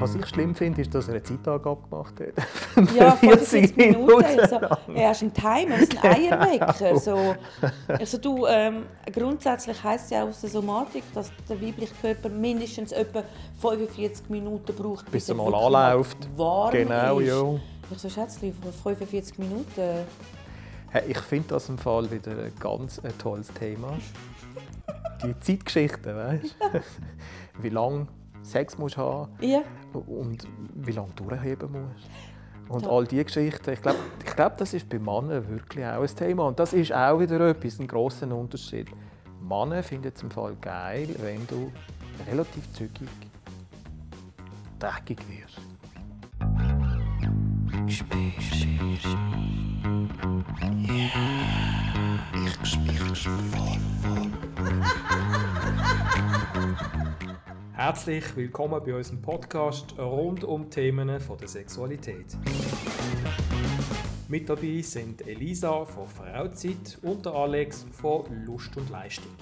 Was ich schlimm finde, ist, dass er eine Zeitangabe gemacht hat. Ja, 40 Minuten. Also, er hast einen Timer, ein Eierwecker. So. Also du, ähm, grundsätzlich heisst es ja aus der Somatik, dass der weibliche Körper mindestens etwa 45 Minuten braucht, bis, bis er mal anläuft. Warm Genau, ist. ja. Ich so schätze, 45 Minuten. Hey, ich finde das im Fall wieder ein ganz ein tolles Thema. Die Zeitgeschichte, weißt du? Wie lange Sex musst haben Ja. und wie lange du durchheben musst. Und all diese Geschichten. Ich glaube, ich glaub, das ist bei Männern wirklich auch ein Thema. Und das ist auch wieder etwas, ein grosser Unterschied. Männer finden es im Fall geil, wenn du relativ zügig dreckig wirst. Herzlich willkommen bei unserem Podcast rund um Themen von der Sexualität. Mit dabei sind Elisa von Frauzeit und der Alex von Lust und Leistung.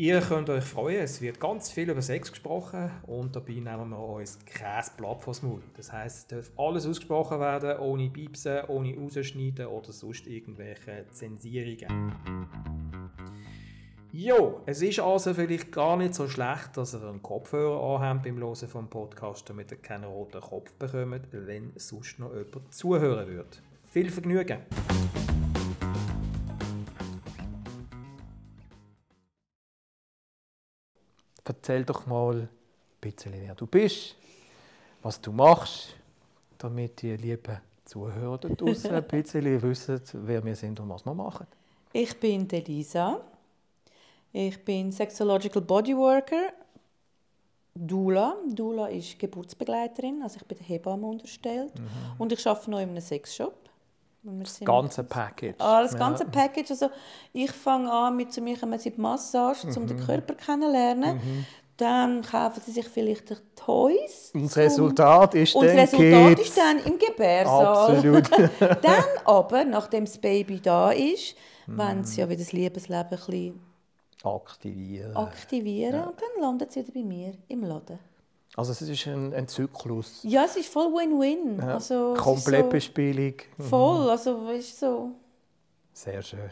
Ihr könnt euch freuen, es wird ganz viel über Sex gesprochen und dabei nehmen wir uns kein Blatt vors Maul. Das heisst, es darf alles ausgesprochen werden, ohne Piepsen, ohne Rausschneiden oder sonst irgendwelche Zensierungen. Jo, es ist also vielleicht gar nicht so schlecht, dass ihr einen Kopfhörer anhabt beim Hören vom Podcast, damit ihr keinen roten Kopf bekommt, wenn sonst noch jemand zuhören würde. Viel Vergnügen! Erzähl doch mal ein bisschen, wer du bist, was du machst, damit die lieben Zuhörer da draussen ein bisschen wissen, wer wir sind und was wir machen. Ich bin die Lisa. Ich bin Sexological Bodyworker. Dula. Dula ist Geburtsbegleiterin, also ich bin der Hebamme unterstellt. Und ich arbeite noch in einem Sexshop. Und Mhm. Das ganze Package. Ah, das Ja. ganze Package. Also ich fange an mit zu mir kommen sie die Massage, um Mhm. den Körper kennenzulernen. Dann kaufen sie sich vielleicht Toys. Und das Resultat ist Und das dann Resultat Kids. ist dann im Gebärsaal. Absolut. dann aber, nachdem das Baby da ist, Mhm. wollen sie ja wieder das Liebesleben ein bisschen Aktivieren. aktivieren. Und dann landet sie wieder bei mir im Laden. Also es ist ein, ein Zyklus. Ja, es ist voll Win-Win. Ja. Also, es ist Komplettbespielung. So voll, also weißt du, so... Sehr schön.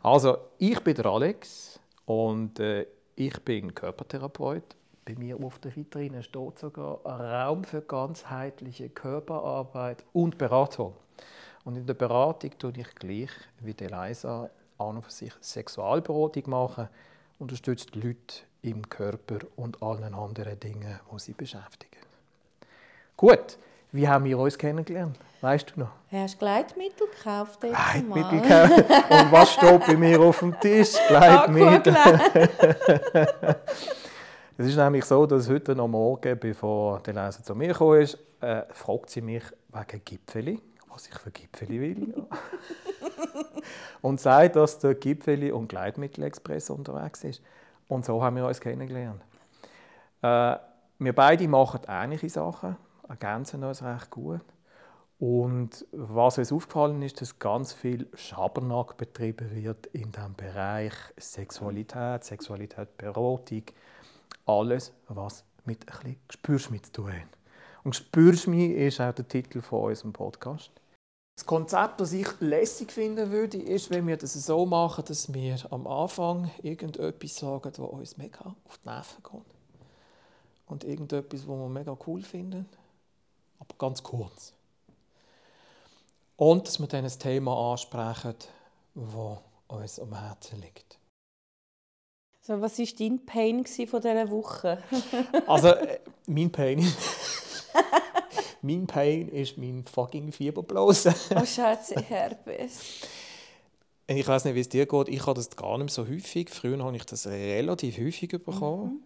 Also, ich bin der Alex und äh, ich bin Körpertherapeut. Bei mir auf der Vitrine steht sogar ein Raum für ganzheitliche Körperarbeit und Beratung. Und in der Beratung tue ich gleich wie die Leisa an und für sich Sexualberatung machen, unterstützt die Leute im Körper und allen anderen Dingen, die sie beschäftigen. Gut, wie haben wir uns kennengelernt? Weißt du noch? Hast Gleitmittel gekauft? Gleitmittel gekauft. Und was steht bei mir auf dem Tisch? Gleitmittel. Aquaglide. Es ist nämlich so, dass heute am Morgen, bevor der Leser zu mir gekommen ist, äh, fragt sie mich wegen Gipfeli, was ich für Gipfeli will. und sagt, dass der Gipfeli und Gleitmittelexpress unterwegs ist. Und so haben wir uns kennengelernt. Äh, wir beide machen ähnliche Sachen, ergänzen uns recht gut. Und was uns aufgefallen ist, dass ganz viel Schabernack betrieben wird in dem Bereich Sexualität, Sexualität, Beratung, alles, was mit ein bisschen Gespürschmied zu tun hat. Und Gespürschmied ist auch der Titel von unserem Podcast. Das Konzept, das ich lässig finden würde, ist, wenn wir das so machen, dass wir am Anfang irgendetwas sagen, was uns mega auf die Nerven geht. Und irgendetwas, was wir mega cool finden, aber ganz kurz. Und dass wir dann ein Thema ansprechen, das uns am Herzen liegt. So, was war dein Pain von dieser Woche? Also, äh, mein Pain. mein Pain ist mein fucking Fieberblase. Oh, Scheiße, Herpes. Ich weiß nicht, wie es dir geht. Ich habe das gar nicht so häufig. Früher habe ich das relativ häufig bekommen.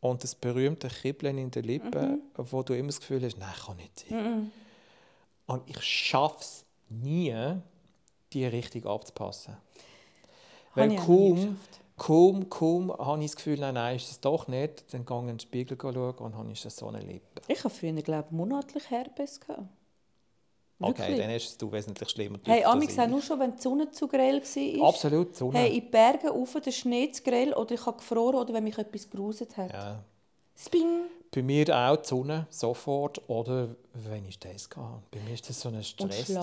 Und das berühmte Kribbeln in den Lippen, wo du immer das Gefühl hast, nein, kann nicht sein. Und ich schaffe es nie, die richtig abzupassen. Weil Habe nie kaum, kaum, kaum habe ich das Gefühl, nein, nein, ist es doch nicht. Dann gehe ich in den Spiegel schauen und habe ich so eine Lippe. Ich habe früher, glaube ich, monatlich Herpes. Gehabt. Okay, Wirklich? dann ist es du wesentlich schlimmer. Hey, Amix auch nur schon, wenn die Sonne zu grell war. Absolut, Sonne. Hey, in die Berge rauf, der Schnee zu grell oder ich habe gefroren oder wenn mich etwas geruset hat. ja. Sping! Bei mir auch die Sonne, sofort. Oder wenn ich das gehe. Bei mir ist das so ein Stressding.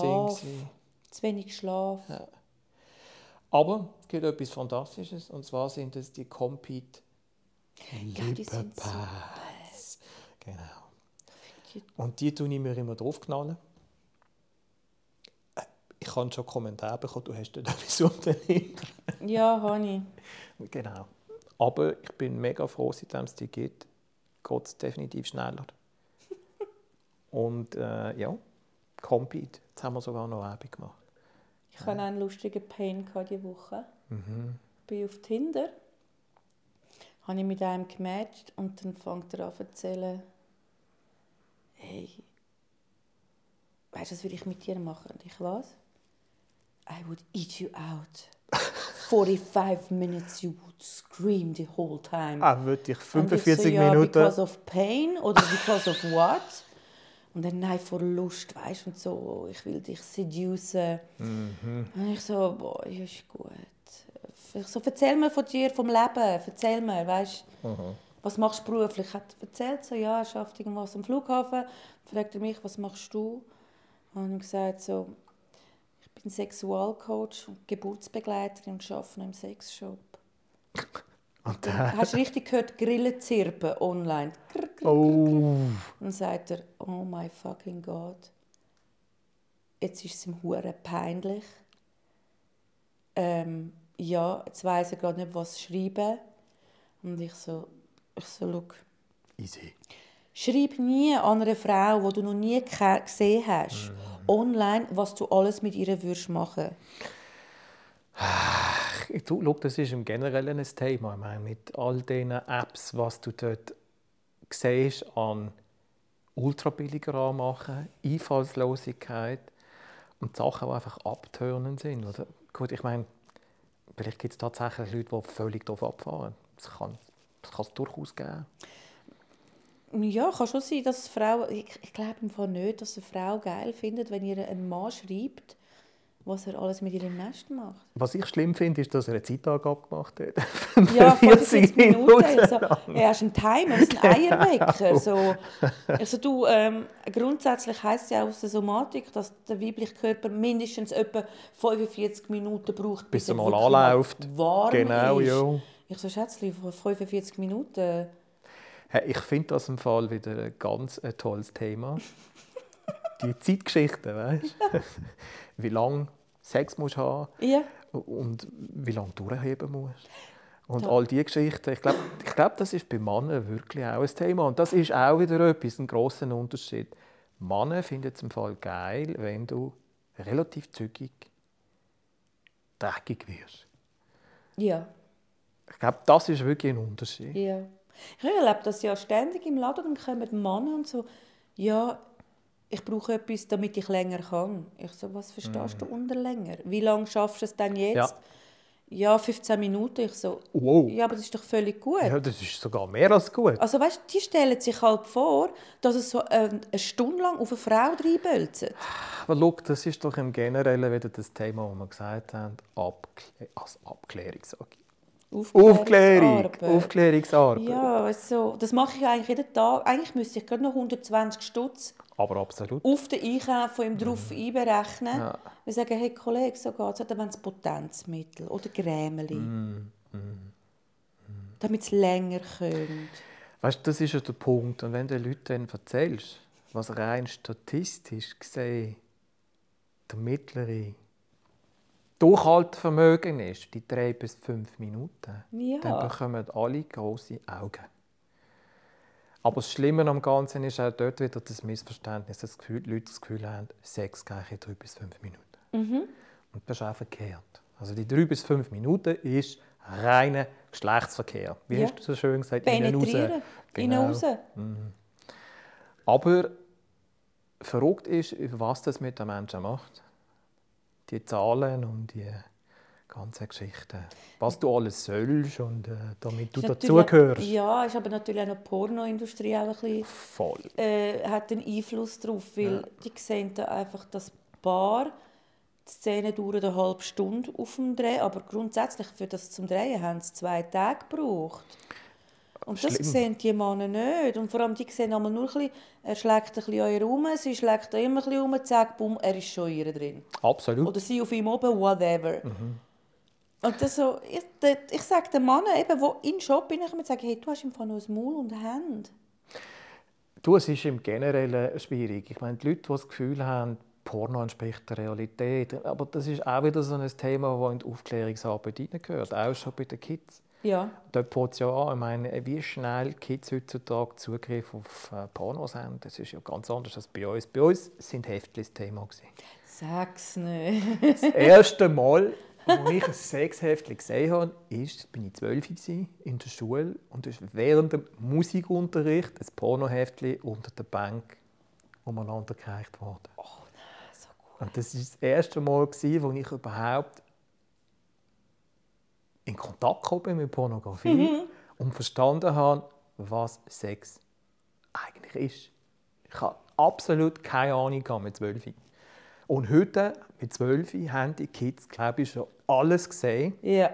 Zu wenig Schlaf. Ja. Aber es gibt etwas Fantastisches. Und zwar sind es die Compete Ja, die sind Lippenpads. Genau. Und die tue ich mir immer draufknallen. Äh, Ich habe schon Kommentare bekommen, du hast dort etwas unternehmen. Ja, habe ich. Genau. Aber ich bin mega froh, seitdem es die gibt, geht es definitiv schneller. Und äh, ja, Compete. Jetzt haben wir sogar noch Werbung gemacht. Ich hatte auch einen lustigen Pain diese Woche. Mhm. Ich bin auf Tinder. Habe ich mit einem gematcht und dann fängt er an zu erzählen, hey, weißt du, was würde ich mit dir machen? Und ich was? I would eat you out. 45 minutes you would scream the whole time. Ah, würde ich Und ich 45 so, ja, Minuten. because of pain oder because of what? Und dann nein, vor Lust, weißt und so, ich will dich seducen. Mhm. Und ich so, boah, ist gut. Ich so, erzähl mir von dir, vom Leben, erzähl mir, weißt Mhm. was machst du beruflich? Ich habe erzählt, so, ja, er schafft irgendwas am Flughafen. Fragt er mich, was machst du? Und ich gesagt, so, ich bin Sexualcoach und Geburtsbegleiterin und arbeite im Sexshop. Und Dann Hast du richtig gehört, Grillen zirpen online. Grr, grr. oh, Dann sagt er, oh my fucking God. Jetzt ist es ihm hure peinlich. Ähm, ja, jetzt weiss er gerade nicht, was schreiben. Und ich so, ich so, schau, easy. schreib nie an eine Frau, die du noch nie gesehen hast, online, was du alles mit ihr würdest machen. Schau, das ist im Generellen ein Thema. Ich meine, mit all diesen Apps, was du dort siehst an ultrabilliger Anmachen, Einfallslosigkeit und Sachen, die einfach abtörnend sind. Oder? Gut, ich meine, vielleicht gibt es tatsächlich Leute, die völlig darauf abfahren. Das kann das durchaus geben. Ja, kann schon sein, dass Frau, ich, ich glaube nicht, dass eine Frau geil findet, wenn ihr ein Mann schreibt, was er alles mit ihrem Nest macht. Was ich schlimm finde, ist, dass er eine Zeitangabe gemacht hat. Ja, 40 45 Minuten. Ich so, er hast einen Timer, ist ein Eierwecker. So, also du, ähm, grundsätzlich heisst ja aus der Somatik, dass der weibliche Körper mindestens etwa 45 Minuten braucht, Bis er mal anläuft. warm Genau, ist. ja. Ich so, Schätzchen, 45 Minuten. Hey, ich finde das im Fall wieder ein ganz ein tolles Thema. Die Zeitgeschichte, weißt du? Wie lange Sex musst haben Ja, und wie lange du durchheben musst. Und Da- all diese Geschichten. Ich glaube, ich glaub, das ist bei Männern wirklich auch ein Thema. Und das ist auch wieder etwas, ein grosser Unterschied. Männer finden es im Fall geil, wenn du relativ zügig dreckig wirst. ja, Ich glaube, das ist wirklich ein Unterschied. ja. Ich erlebe das ja ständig im Laden, dann kommen Männer und so, ja, ich brauche etwas, damit ich länger kann. Ich so, was verstehst du unter länger? Wie lange schaffst du es denn jetzt? Ja. Ja, 15 Minuten. Ich so, Wow. ja, aber das ist doch völlig gut. Ja, das ist sogar mehr als gut. Also weißt, die stellen sich halt vor, dass es so ähm, eine Stunde lang auf eine Frau reinbölzt. Aber schau, das ist doch im Generellen wieder das Thema, das wir gesagt haben, Abklä als Abklärung. Sage ich. Aufklärung, Aufklärungsarbeit. Aufklärungsarbeit. Ja, weißt du, so, das mache ich eigentlich jeden Tag. Eigentlich müsste ich gerade noch 120 Stutz Aber absolut. auf den Einkauf von ihm drauf einberechnen. Ja. Wir sagen, hey Kollege, so geht es. Oder wenn es Potenzmittel oder Grämeli. Mm, Damit es länger könnt. Weißt du, das ist ja der Punkt. Und wenn du den Leuten dann erzählst, was rein statistisch gesehen der mittlere Durchhaltevermögen ist, die drei bis fünf Minuten, Ja. dann bekommen alle große Augen. Aber das Schlimme am Ganzen ist auch dort wieder das Missverständnis, dass die Leute das Gefühl haben, Sex gleich in drei bis fünf Minuten. Mhm. Und das ist auch verkehrt. Also die drei bis fünf Minuten ist reiner Geschlechtsverkehr. Wie Ja. hast du so schön gesagt? Innen raus. Penetrieren. Innen Genau. raus. Aber verrückt ist, was das mit den Menschen macht. Die Zahlen und die ganzen Geschichten. Was du alles sollst und äh, damit du dazugehörst. Ja, ist aber natürlich auch noch die Pornoindustrie auch ein bisschen, Voll. äh, hat einen Einfluss darauf, weil die sehen da einfach das Paar, die Szene dauert eine halbe Stunde auf dem Dreh, aber grundsätzlich für das zum Drehen haben sie zwei Tage gebraucht. Und das Schlimm. sehen die Männer nicht. Und vor allem die sehen einmal nur ein bisschen, er schlägt ein bisschen ihr rum, sie schlägt da immer ein bisschen rum, zack, bumm, er ist schon ihr drin. Absolut. Oder sie auf ihm oben, whatever. Und das so, ich, ich sage den Männern, eben, die in den Shop reinkommen, sagen, hey, du hast im Fall noch ein Maul und Hände. Du, es ist im Generellen schwierig. Ich meine, die Leute, die das Gefühl haben, Porno entspricht der Realität. Aber das ist auch wieder so ein Thema, das in die Aufklärungsarbeit hineingehört, auch schon bei den Kids. Ja. Dort fängt es ja an. Ich meine, wie schnell Kids heutzutage Zugriff auf äh, Pornos haben, das ist ja ganz anders als bei uns. Bei uns sind Heftchen das Thema. Sag's nicht. Das erste Mal, als ich ein Sexheftchen gesehen habe, ist, bin ich zwölf in der Schule und ist während dem Musikunterricht ein Pornoheftchen unter der Bank umeinander gereicht worden. Oh nein, so gut. Und das war das erste Mal, wo ich überhaupt in Kontakt gekommen mit Pornografie und verstanden habe, was Sex eigentlich ist. Ich habe absolut keine Ahnung mit 12. Und heute, mit 12, haben die Kids, glaube ich, schon alles gesehen, Ja.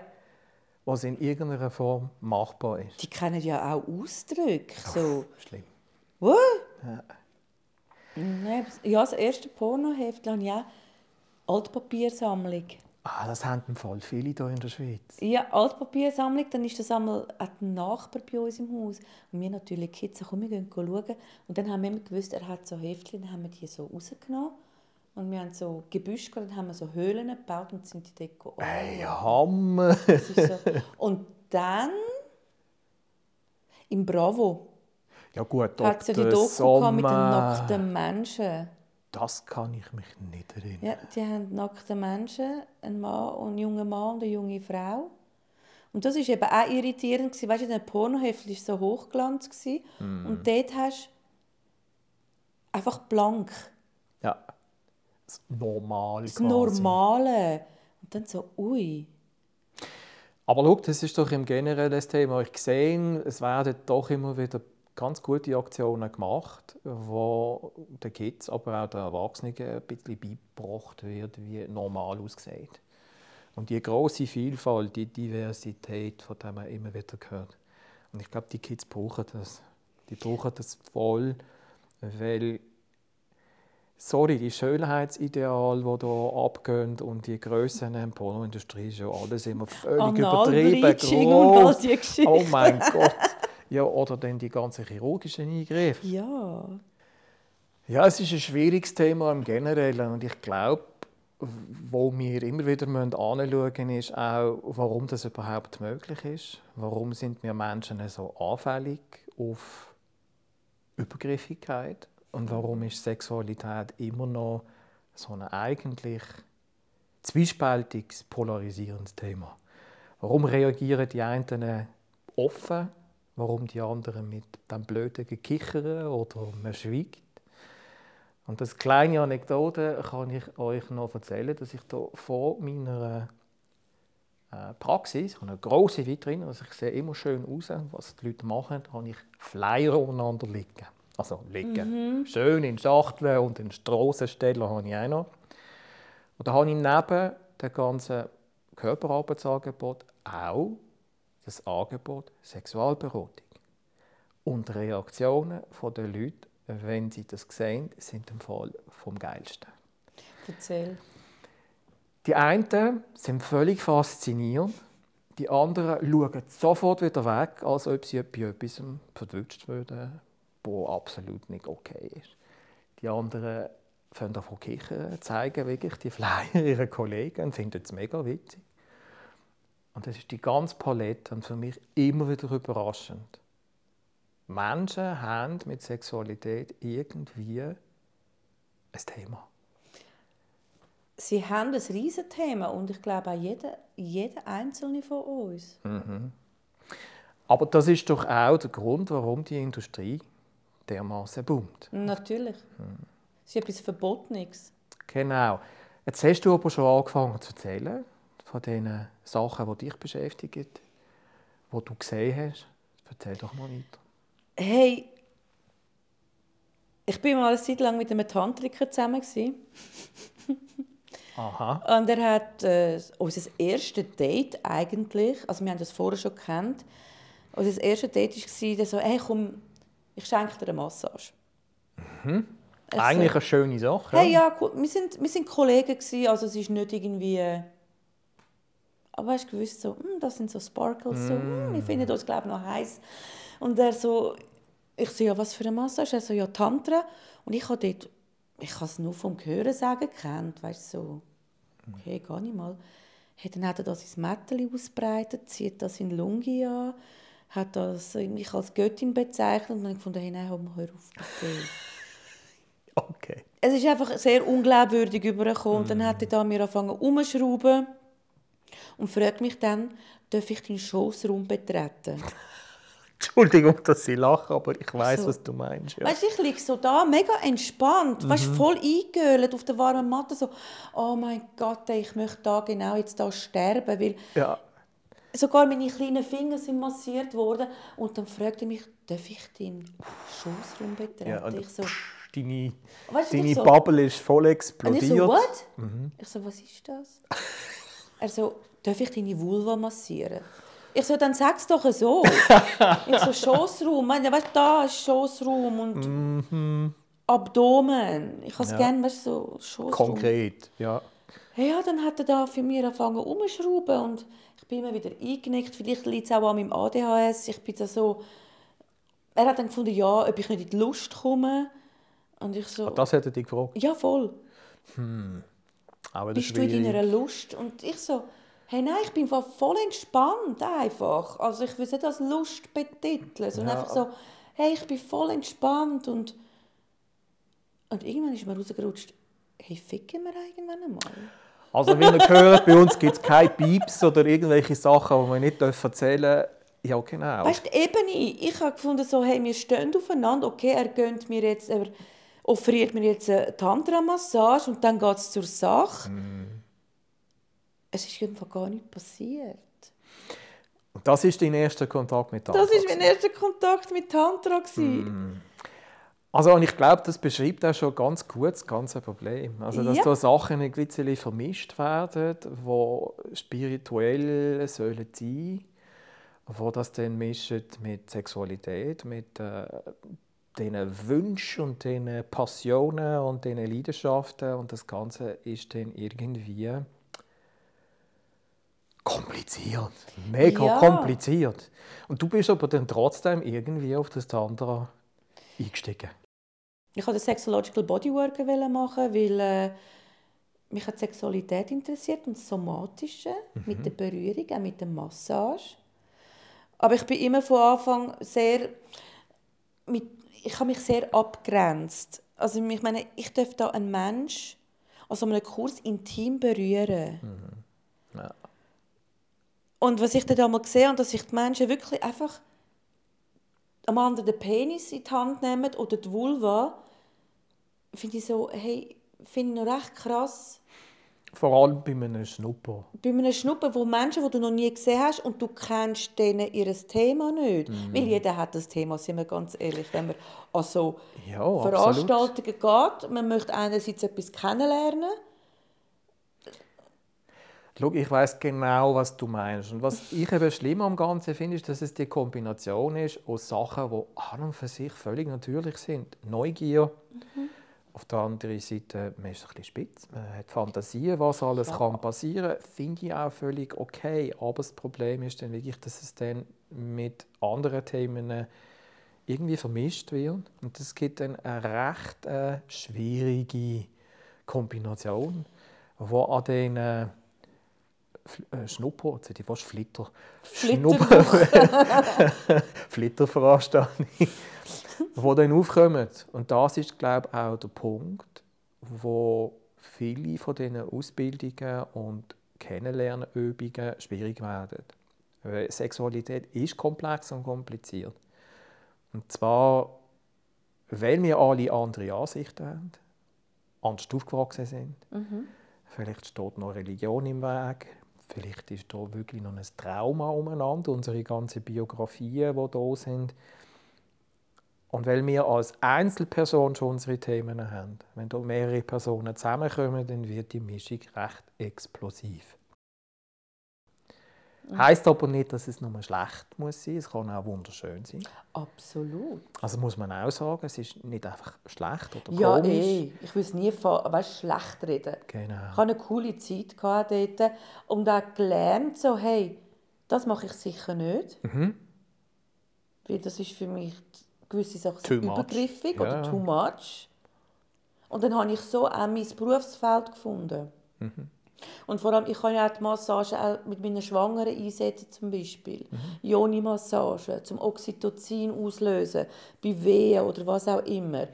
was in irgendeiner Form machbar ist. Die kennen ja auch Ausdrücke. So, Schlimm. was? Das- ja, das erste Pornoheft habe ich auch. Altpapiersammlung. Ah, das haben im Fall viele hier in der Schweiz. Ja, Altpapiersammlung, dann ist das einmal ein Nachbar bei uns im Haus. Und wir natürlich Kids, komm, wir gehen schauen. Und dann haben wir immer gewusst, er hat so Heftchen, dann haben wir die so rausgenommen. Und wir haben so Gebüsch gehabt, dann haben wir so Höhlen gebaut und sind die dort oh, Hey, Hammer! so. Und dann im Bravo Ja gut, hat es ja die. Doku gehabt mit den Sommer. nackten Menschen. Das kann ich mich nicht erinnern. Ja, die haben nackte Menschen, ein Mann und ein junger Mann und eine junge Frau. Und das war eben auch irritierend. gewesen. Weißt du, der Pornoheft war so hochglanz. gewesen. Und dort hast du einfach blank. Ja. Das Normal Das quasi. Normale. Und dann so, ui. Aber schau, das ist doch im Generellen das Thema. Ich sehe, es werden doch immer wieder ganz gute Aktionen gemacht, wo den Kids, aber auch den Erwachsenen ein bisschen beigebracht wird, wie normal aussieht. Und die große Vielfalt, die Diversität, von der man immer wieder hört. Und ich glaube, die Kids brauchen das. Die brauchen das voll, weil sorry, die Schönheitsideale, die hier abgehen und die Grössen in der Pornoindustrie ist ja alles immer völlig übertrieben. Gross. die Geschichten. Oh mein Gott. Ja, oder dann die ganzen chirurgischen Eingriffe. Ja. Ja, es ist ein schwieriges Thema im Generellen und ich glaube, wo wir immer wieder anschauen müssen, ist auch, warum das überhaupt möglich ist. Warum sind wir Menschen so anfällig auf Übergriffigkeit und warum ist Sexualität immer noch so ein eigentlich zwiespältiges, polarisierendes Thema. Warum reagieren die einen offen, warum die anderen mit dem blöden Gekichern oder man schweigt? Und das kleine Anekdote kann ich euch noch erzählen, dass ich da vor meiner äh, Praxis, ich habe eine große Vitrine, also ich sehe immer schön aus, was die Leute machen, da habe ich Flyer untereinander liegen. Also liegen. Schön in Schachteln und in Strassenstellen habe ich auch noch. Und da habe ich neben dem ganzen Körperarbeitsangebot auch das Angebot Sexualberatung. Und die Reaktionen der Leute, wenn sie das sehen, sind im Fall vom Geilsten. Erzähl. Die einen sind völlig fasziniert, die anderen schauen sofort wieder weg, als ob sie bei etwas verwünscht würden, was absolut nicht okay ist. Die anderen fangen davon kichern, zeigen wirklich die Flyer ihren Kollegen und finden es mega witzig. Und das ist die ganze Palette und für mich immer wieder überraschend. Menschen haben mit Sexualität irgendwie ein Thema. Sie haben ein riesen Thema und ich glaube auch jeder, jeder Einzelne von uns. Aber das ist doch auch der Grund, warum die Industrie dermaßen boomt. Natürlich. Es ist etwas Verbotenes. Genau. Jetzt hast du aber schon angefangen zu erzählen von den Sachen, die dich beschäftigen, die du gesehen hast. Erzähl doch mal weiter. Hey, ich bin mal eine Zeit lang mit einem Tantriker zusammen. Aha. Und er hat äh, unser erstes Date eigentlich, also wir haben das vorher schon gekannt, Also das erste Date war so, hey komm, ich schenke dir eine Massage. Mhm. Ich Eigentlich so, eine schöne Sache. Hey, ja, cool. wir sind, wir sind Kollegen gewesen, also es ist nicht irgendwie... Aber hast du gewusst, so, hm, das sind so Sparkles, so, hm, wir finden uns, glaube ich, noch heiß. Und er so, ich so, ja, was für eine Massage? Er so, ja, Tantra. Und ich habe dort, ich habe es nur vom Hören sagen gekannt, weißt du, so, okay, gar nicht mal. Hey, dann hat er das ins Mätteli ausbreitet, zieht das in Lungi an, hat das mich als Göttin bezeichnet und dann habe ich gefunden, hey, nein, hör auf, bitte. Okay. Es ist einfach sehr unglaubwürdig übergekommen. Und dann hat er da mir angefangen umzuschrauben und fragt mich dann, darf ich deinen Schoßraum betreten? Entschuldigung, dass ich lache, aber ich weiß, So. was du meinst. Ja. Weißt du, ich liege so da, mega entspannt, weißt, voll eingehüllt auf der warmen Matte, so, oh mein Gott, ey, ich möchte da genau jetzt da sterben, weil ja. sogar meine kleinen Finger sind massiert worden. Und dann fragt er mich, darf ich deinen Schoßraum betreten? ja und ich so, deine Weißt deine so- Bubble ist voll Und explodiert. ich so, what? Ich so, was ist das? er so, darf ich deine Vulva massieren? Ich so, dann sag's doch so. ich so, Schoßraum. Meine, weißt da ist Schoßraum und Abdomen. Ich habe es Ja. gerne, weißt so Schoßraum. Konkret, ja. Ja, dann hat er da für mich angefangen umzuschrauben und ich bin immer wieder eingenickt. Vielleicht liegt es auch an meinem ADHS. Ich bin da so... Er hat dann gefunden, ja, ob ich nicht in die Lust komme. Und ich so, Das hätte ich gefragt. ja, voll. Aber das Bist du in deiner Lust? Und ich so, hey, nein, ich bin voll entspannt einfach. Also ich nicht als Lust betiteln, sondern Ja. einfach so, hey, ich bin voll entspannt und und irgendwann ist mir rausgerutscht, hey, ficken wir irgendwann einmal? Also, wie ihr hört, bei uns gibt es keine Pieps oder irgendwelche Sachen, die wir nicht erzählen dürfen. Ja, genau. Weißt du, eben ich. Ich habe gefunden, so, hey, wir stehen aufeinander, okay, er gönnt mir jetzt, er offeriert mir jetzt eine Tantra-Massage und dann geht es zur Sache. Es ist einfach gar nicht passiert. Und das ist dein erster Kontakt mit Tantra. Das war mein erster Kontakt mit Tantra. gewesen. Also, und ich glaube, das beschreibt auch schon ganz gut das ganze Problem. Also, dass Ja. da Sachen ein bisschen vermischt werden, die spirituell sollen sein wo das dann mischen mit Sexualität, mit äh, diesen Wünschen und diesen Passionen und diesen Leidenschaften und das Ganze ist dann irgendwie kompliziert, mega Ja. kompliziert. Und du bist aber dann trotzdem irgendwie auf das Tantra eingestiegen. Ich wollte Sexological Bodyworker machen, weil äh, mich hat Sexualität interessiert und das Somatische mit der Berührung, auch mit der Massage. Aber ich bin immer von Anfang sehr mit, ich habe mich sehr abgrenzt. Also ich meine, ich darf da einen Mensch also einem Kurs intim berühren. Ja. Und was ich dann einmal gesehen habe, dass sich die Menschen wirklich einfach am anderen den Penis in die Hand nehmen oder die Vulva, finde ich so, hey, finde ich noch recht krass. Vor allem bei einem Schnupper. Bei einem Schnuppen, wo Menschen, die du noch nie gesehen hast und du kennst denen ihr Thema nicht. Weil jeder hat das Thema, sind wir ganz ehrlich. Wenn man an so Ja, absolut. Veranstaltungen geht, man möchte einerseits etwas kennenlernen. Schau, ich weiß genau, was du meinst. Und was ich eben schlimm am Ganzen finde, ist, dass es die Kombination ist aus Sachen, die an und für sich völlig natürlich sind. Neugier. Auf der anderen Seite, man ist ein bisschen spitz, man hat Fantasien, was alles Ja. kann passieren finde ich auch völlig okay. Aber das Problem ist dann wirklich, dass es dann mit anderen Themen irgendwie vermischt wird. Und das gibt dann eine recht äh, schwierige Kombination, wo an den äh, äh, Schnupper, jetzt hätte ich fast Flitter, Schnupper, Flitterveranstaltung, die dann aufkommen. Und das ist, glaube ich, auch der Punkt, wo viele von diesen Ausbildungen und Kennenlernübungen schwierig werden. Weil Sexualität ist komplex und kompliziert. Und zwar, weil wir alle andere Ansichten haben, anders aufgewachsen sind. Vielleicht steht noch Religion im Weg. Vielleicht ist da wirklich noch ein Trauma umeinander, unsere ganzen Biografien, die da sind. Und weil wir als Einzelperson schon unsere Themen haben, wenn da mehrere Personen zusammenkommen, dann wird die Mischung recht explosiv. Heißt aber nicht, dass es nur schlecht muss sein. Es kann auch wunderschön sein. Absolut. Also muss man auch sagen, es ist nicht einfach schlecht oder Ja, komisch. eh. Ich will es nie von, weißt, schlecht reden. Genau. Ich hatte eine coole Zeit dort und auch gelernt, so, hey, das mache ich sicher nicht. Mhm. Weil das ist für mich gewisse Sachen Too much. übergriffig Ja, oder ja. too much. Und dann habe ich so auch mein Berufsfeld gefunden. Mhm. Und vor allem, ich kann ja auch die Massage auch mit meinen Schwangeren einsetzen, zum Beispiel. Mhm. Yoni-Massage, zum Oxytocin auslösen, bei Wehen oder was auch immer.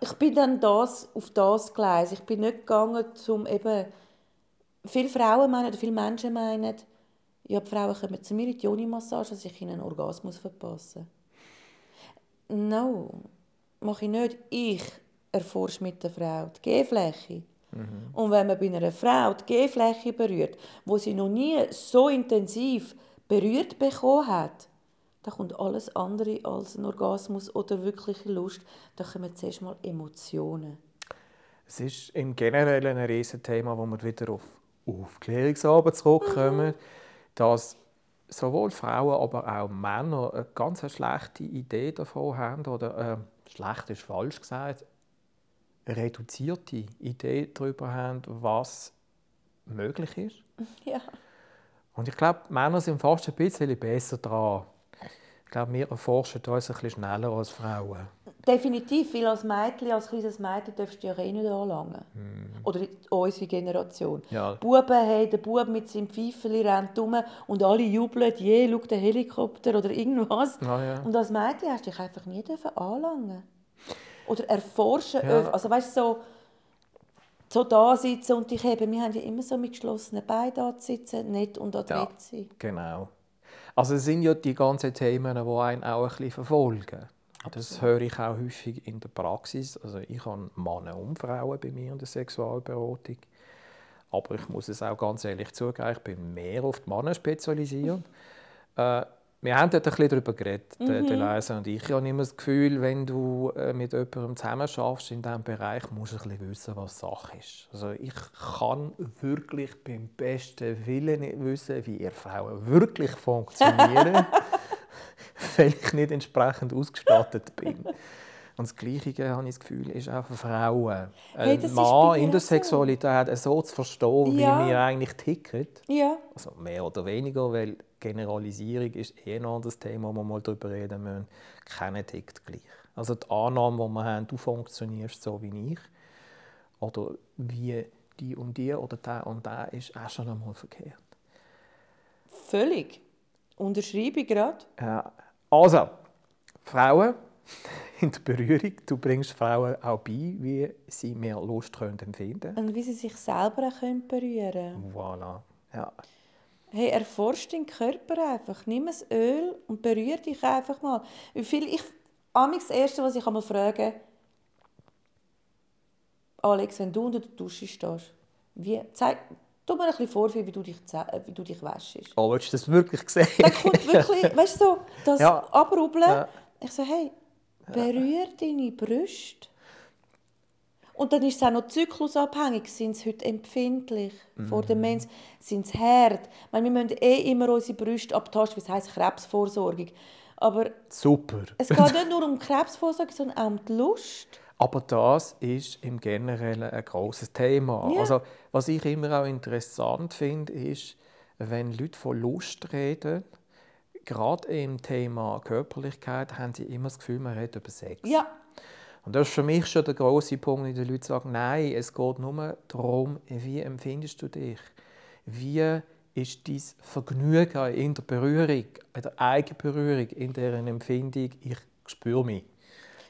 Ich bin dann das, auf das Gleis. Ich bin nicht gegangen, um eben... Viele Frauen meinen, oder viele Menschen meinen, ja, die Frauen kommen zu mir in die Yoni-Massage, dass ich ihnen einen Orgasmus verpasse. No, mache ich nicht. Ich erforsche mit der Frau die G-Fläche. Und wenn man bei einer Frau die G-Fläche berührt, wo sie noch nie so intensiv berührt bekommen hat, dann kommt alles andere als ein Orgasmus oder wirkliche Lust. Da kommen zuerst mal Emotionen. Es ist im Generellen ein riesen Thema, wo wir wieder auf Aufklärungsarbeit zurückkommen, dass sowohl Frauen, aber auch Männer eine ganz schlechte Idee davon haben, oder äh, schlecht ist falsch gesagt, reduzierte Idee darüber haben, was möglich ist. Ja. Und ich glaube, Männer sind fast ein bisschen besser dran. Ich glaube, wir erforschen uns ein bisschen schneller als Frauen. Definitiv, weil als Mädchen, als kleines Mädchen darfst du ja eh nicht anlangen. Oder unsere Generation. Ja. Buben haben der Bub mit seinem Pfeifeli rennt rum und alle jubeln, je, schau den Helikopter oder irgendwas. Ja, ja. Und als Mädchen hast du dich einfach nie anlangen Oder erforschen. Ja. Also weißt so, so da sitzen und dich heben. Wir haben ja immer so mit geschlossenen Beinen da zu sitzen, nicht und da Ja. sein. Genau. Also es sind ja die ganzen Themen, die einen auch ein bisschen verfolgen. Das höre ich auch häufig in der Praxis. Also ich habe Männer und Frauen bei mir in der Sexualberatung. Aber ich muss es auch ganz ehrlich zugeben, ich bin mehr auf die Männer spezialisiert. Äh, wir haben dort ein bisschen darüber geredet, der, der Leser und ich. Ich habe immer das Gefühl, wenn du äh, mit jemandem zusammen schaffst in diesem Bereich, musst du ein bisschen wissen, was Sache ist. Also ich kann wirklich beim besten Willen nicht wissen, wie ihr Frauen wirklich funktionieren, weil ich nicht entsprechend ausgestattet bin. Und das Gleiche, habe ich das Gefühl, ist auch für Frauen. Hey, Ein das Mann in der. Sexualität so zu verstehen, Ja. wie wir eigentlich ticken. Ja. Also mehr oder weniger, weil Generalisierung ist eh ein anderes Thema, wo wir mal darüber reden müssen. Keiner tickt gleich. Also die Annahme, die wir haben, du funktionierst so wie ich, oder wie die und die oder der und der, ist auch schon einmal verkehrt. Völlig. Unterschreibe ich gerade. Ja. Also, Frauen in der Berührung, du bringst Frauen auch bei, wie sie mehr Lust können empfinden Und wie sie sich selber auch können berühren können. Voilà. Ja. Hey, erforsch deinen Körper einfach. Nimm ein Öl und berühre dich einfach mal. Wie viel ich, das Erste, was ich einmal frage, Alex, wenn du unter der Dusche stehst, wie, zeig, tu mir ein bisschen vor, wie du dich, äh, wie du dich wäschst. Oh, willst du das wirklich sehen? Dann kommt wirklich, weißt du, so, das Ja. Abrubbeln. Ja. Ich so, hey, berühre deine Brüste. Und dann ist es auch noch zyklusabhängig. Sind sie heute empfindlich vor Mhm. der Mens? Sind sie hart? Ich meine, wir müssen eh immer unsere Brüste abtasten, was heisst Krebsvorsorgung. Aber Super. es geht nicht nur um Krebsvorsorge, sondern auch um die Lust. Aber das ist im Generellen ein großes Thema. Ja. Also, was ich immer auch interessant finde, ist, wenn Leute von Lust reden, gerade im Thema Körperlichkeit, haben sie immer das Gefühl, man redet über Sex. Ja, Und das ist für mich schon der große Punkt, wenn die Leute sagen, nein, es geht nur darum, wie empfindest du dich? Wie ist dein Vergnügen in der Berührung, in der Eigenberührung, in deren Empfindung, ich spüre mich.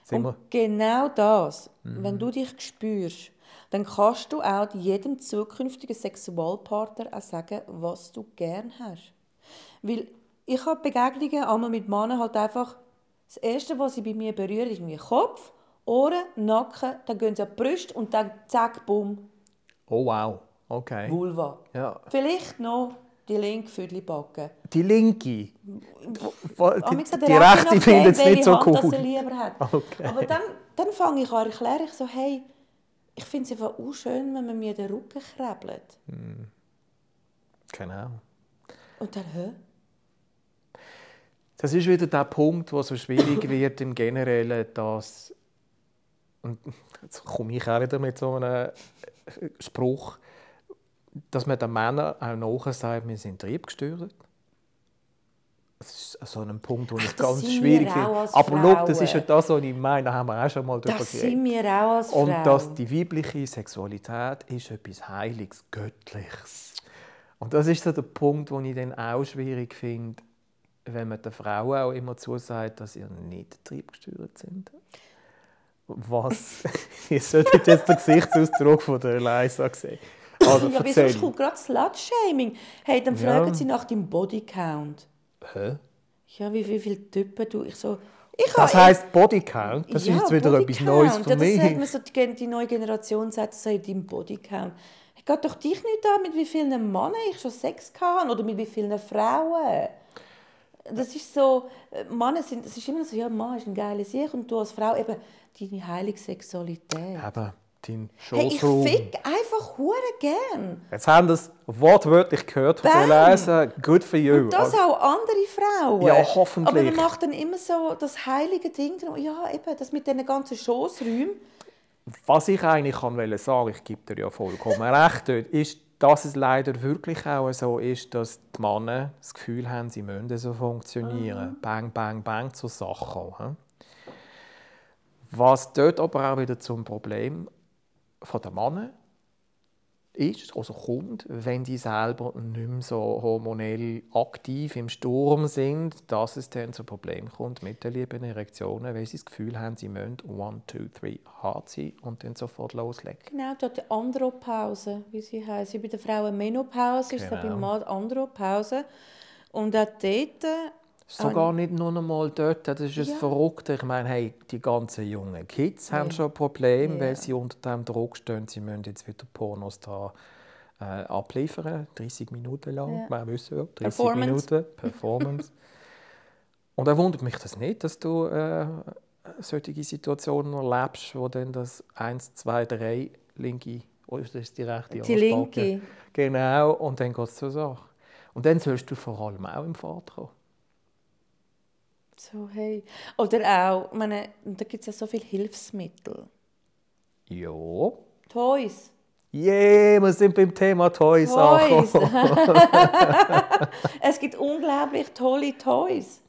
Sind Und genau das, wenn du dich spürst, dann kannst du auch jedem zukünftigen Sexualpartner auch sagen, was du gern hast. Weil ich habe Begegnungen einmal mit Männern halt einfach, das Erste, was sie bei mir berühren, ist mein Kopf, Ohren, Nacken, dann gehen sie an die Brüste und dann zack, bumm, oh wow, okay. Vulva. Ja. Vielleicht noch die linke Viertelbacke. Die linke. Wo- Die, die auch rechte findet es nicht so Hand das cool. lieber hat. Okay. Aber dann, dann fange ich an zu erklären, ich so, hey, ich finde es einfach auch schön, wenn man mir den Rücken krabbelt. Genau. Und dann, hä? Das ist wieder der Punkt, wo so schwierig wird im Generellen, dass und jetzt komme ich auch wieder mit so einem Spruch, dass man den Männern auch nachher sagt, wir sind triebgesteuert. Das ist so ein Punkt, den ich ganz schwierig finde. Aber schau, das ist ja das, was ich meine, da haben wir auch schon mal drüber Das geredet. sind wir auch als. Und dass die weibliche Sexualität ist etwas Heiliges, Göttliches. Und das ist so der Punkt, den ich dann auch schwierig finde, wenn man den Frauen auch immer zusagt, dass sie nicht triebgesteuert sind. Was? Ihr solltet jetzt den Gesichtsausdruck von der Eliza sehen. Also, ja, wieso kommt gerade Slut-Shaming? Hey, dann Ja. fragen sie nach deinem Bodycount. Hä? Ja, wie, wie viele Typen du... Ich so... Ich Das heisst Bodycount? Das ist jetzt wieder etwas Neues für ja, das sagt mich. man so, die, die neue Generation sagt, das sei dein Bodycount. Ich geht doch dich nicht an, mit wie vielen Männern ich schon Sex hatte oder mit wie vielen Frauen. Das ist so, äh, Männer sind, es ist immer so, ja, Mann ist ein geiler Sieg und du als Frau eben deine heilige Sexualität. Eben, dein Hey, ich Schoßraum. fick einfach hure gern. Jetzt haben das wortwörtlich gehört von der Eliza. Good for you. Und das auch andere Frauen. Ja, hoffentlich. Aber man macht dann immer so das heilige Ding. Ja, eben, das mit diesen ganzen Schossräumen. Was ich eigentlich kann wollte sagen, ich gebe dir ja vollkommen recht, dort, ist, dass es leider wirklich auch so ist, dass die Männer das Gefühl haben, sie müssen so funktionieren. Bang, bang, bang zur Sache kommen. Was dort aber auch wieder zum Problem von den Männern ist, also kommt, wenn die selber nicht mehr so hormonell aktiv im Sturm sind, dass es dann zu Problemen kommt mit den lieben Erektionen, weil sie das Gefühl haben, sie müssen one, two, three hart sein und dann sofort loslegen. Genau, dort die Andropause, wie sie. Wie bei den Frauen Menopause ist es Genau. beim Mann Andropause. Und auch dort... Sogar nicht nur einmal dort, das ist Ja. es verrückt. Ich meine, hey, die ganzen jungen Kids haben Ja. schon Probleme, Ja. weil sie unter dem Druck stehen, sie müssen jetzt wieder Pornos da äh, abliefern, 30 Minuten lang, Ja. wir wissen ja, 30 Performance. Minuten, Performance. Und da wundert mich das nicht, dass du äh, solche Situationen erlebst, wo dann das 1, 2, 3 linke, oder ist das die rechte Die linke. Genau, und dann geht es zur Sache. Und dann sollst du vor allem auch im Fahrt kommen. So, hey. Oder auch, ich meine, da gibt es ja so viele Hilfsmittel. Ja. Toys. Yeah, wir sind beim Thema Toys, Toys. es gibt unglaublich tolle Toys.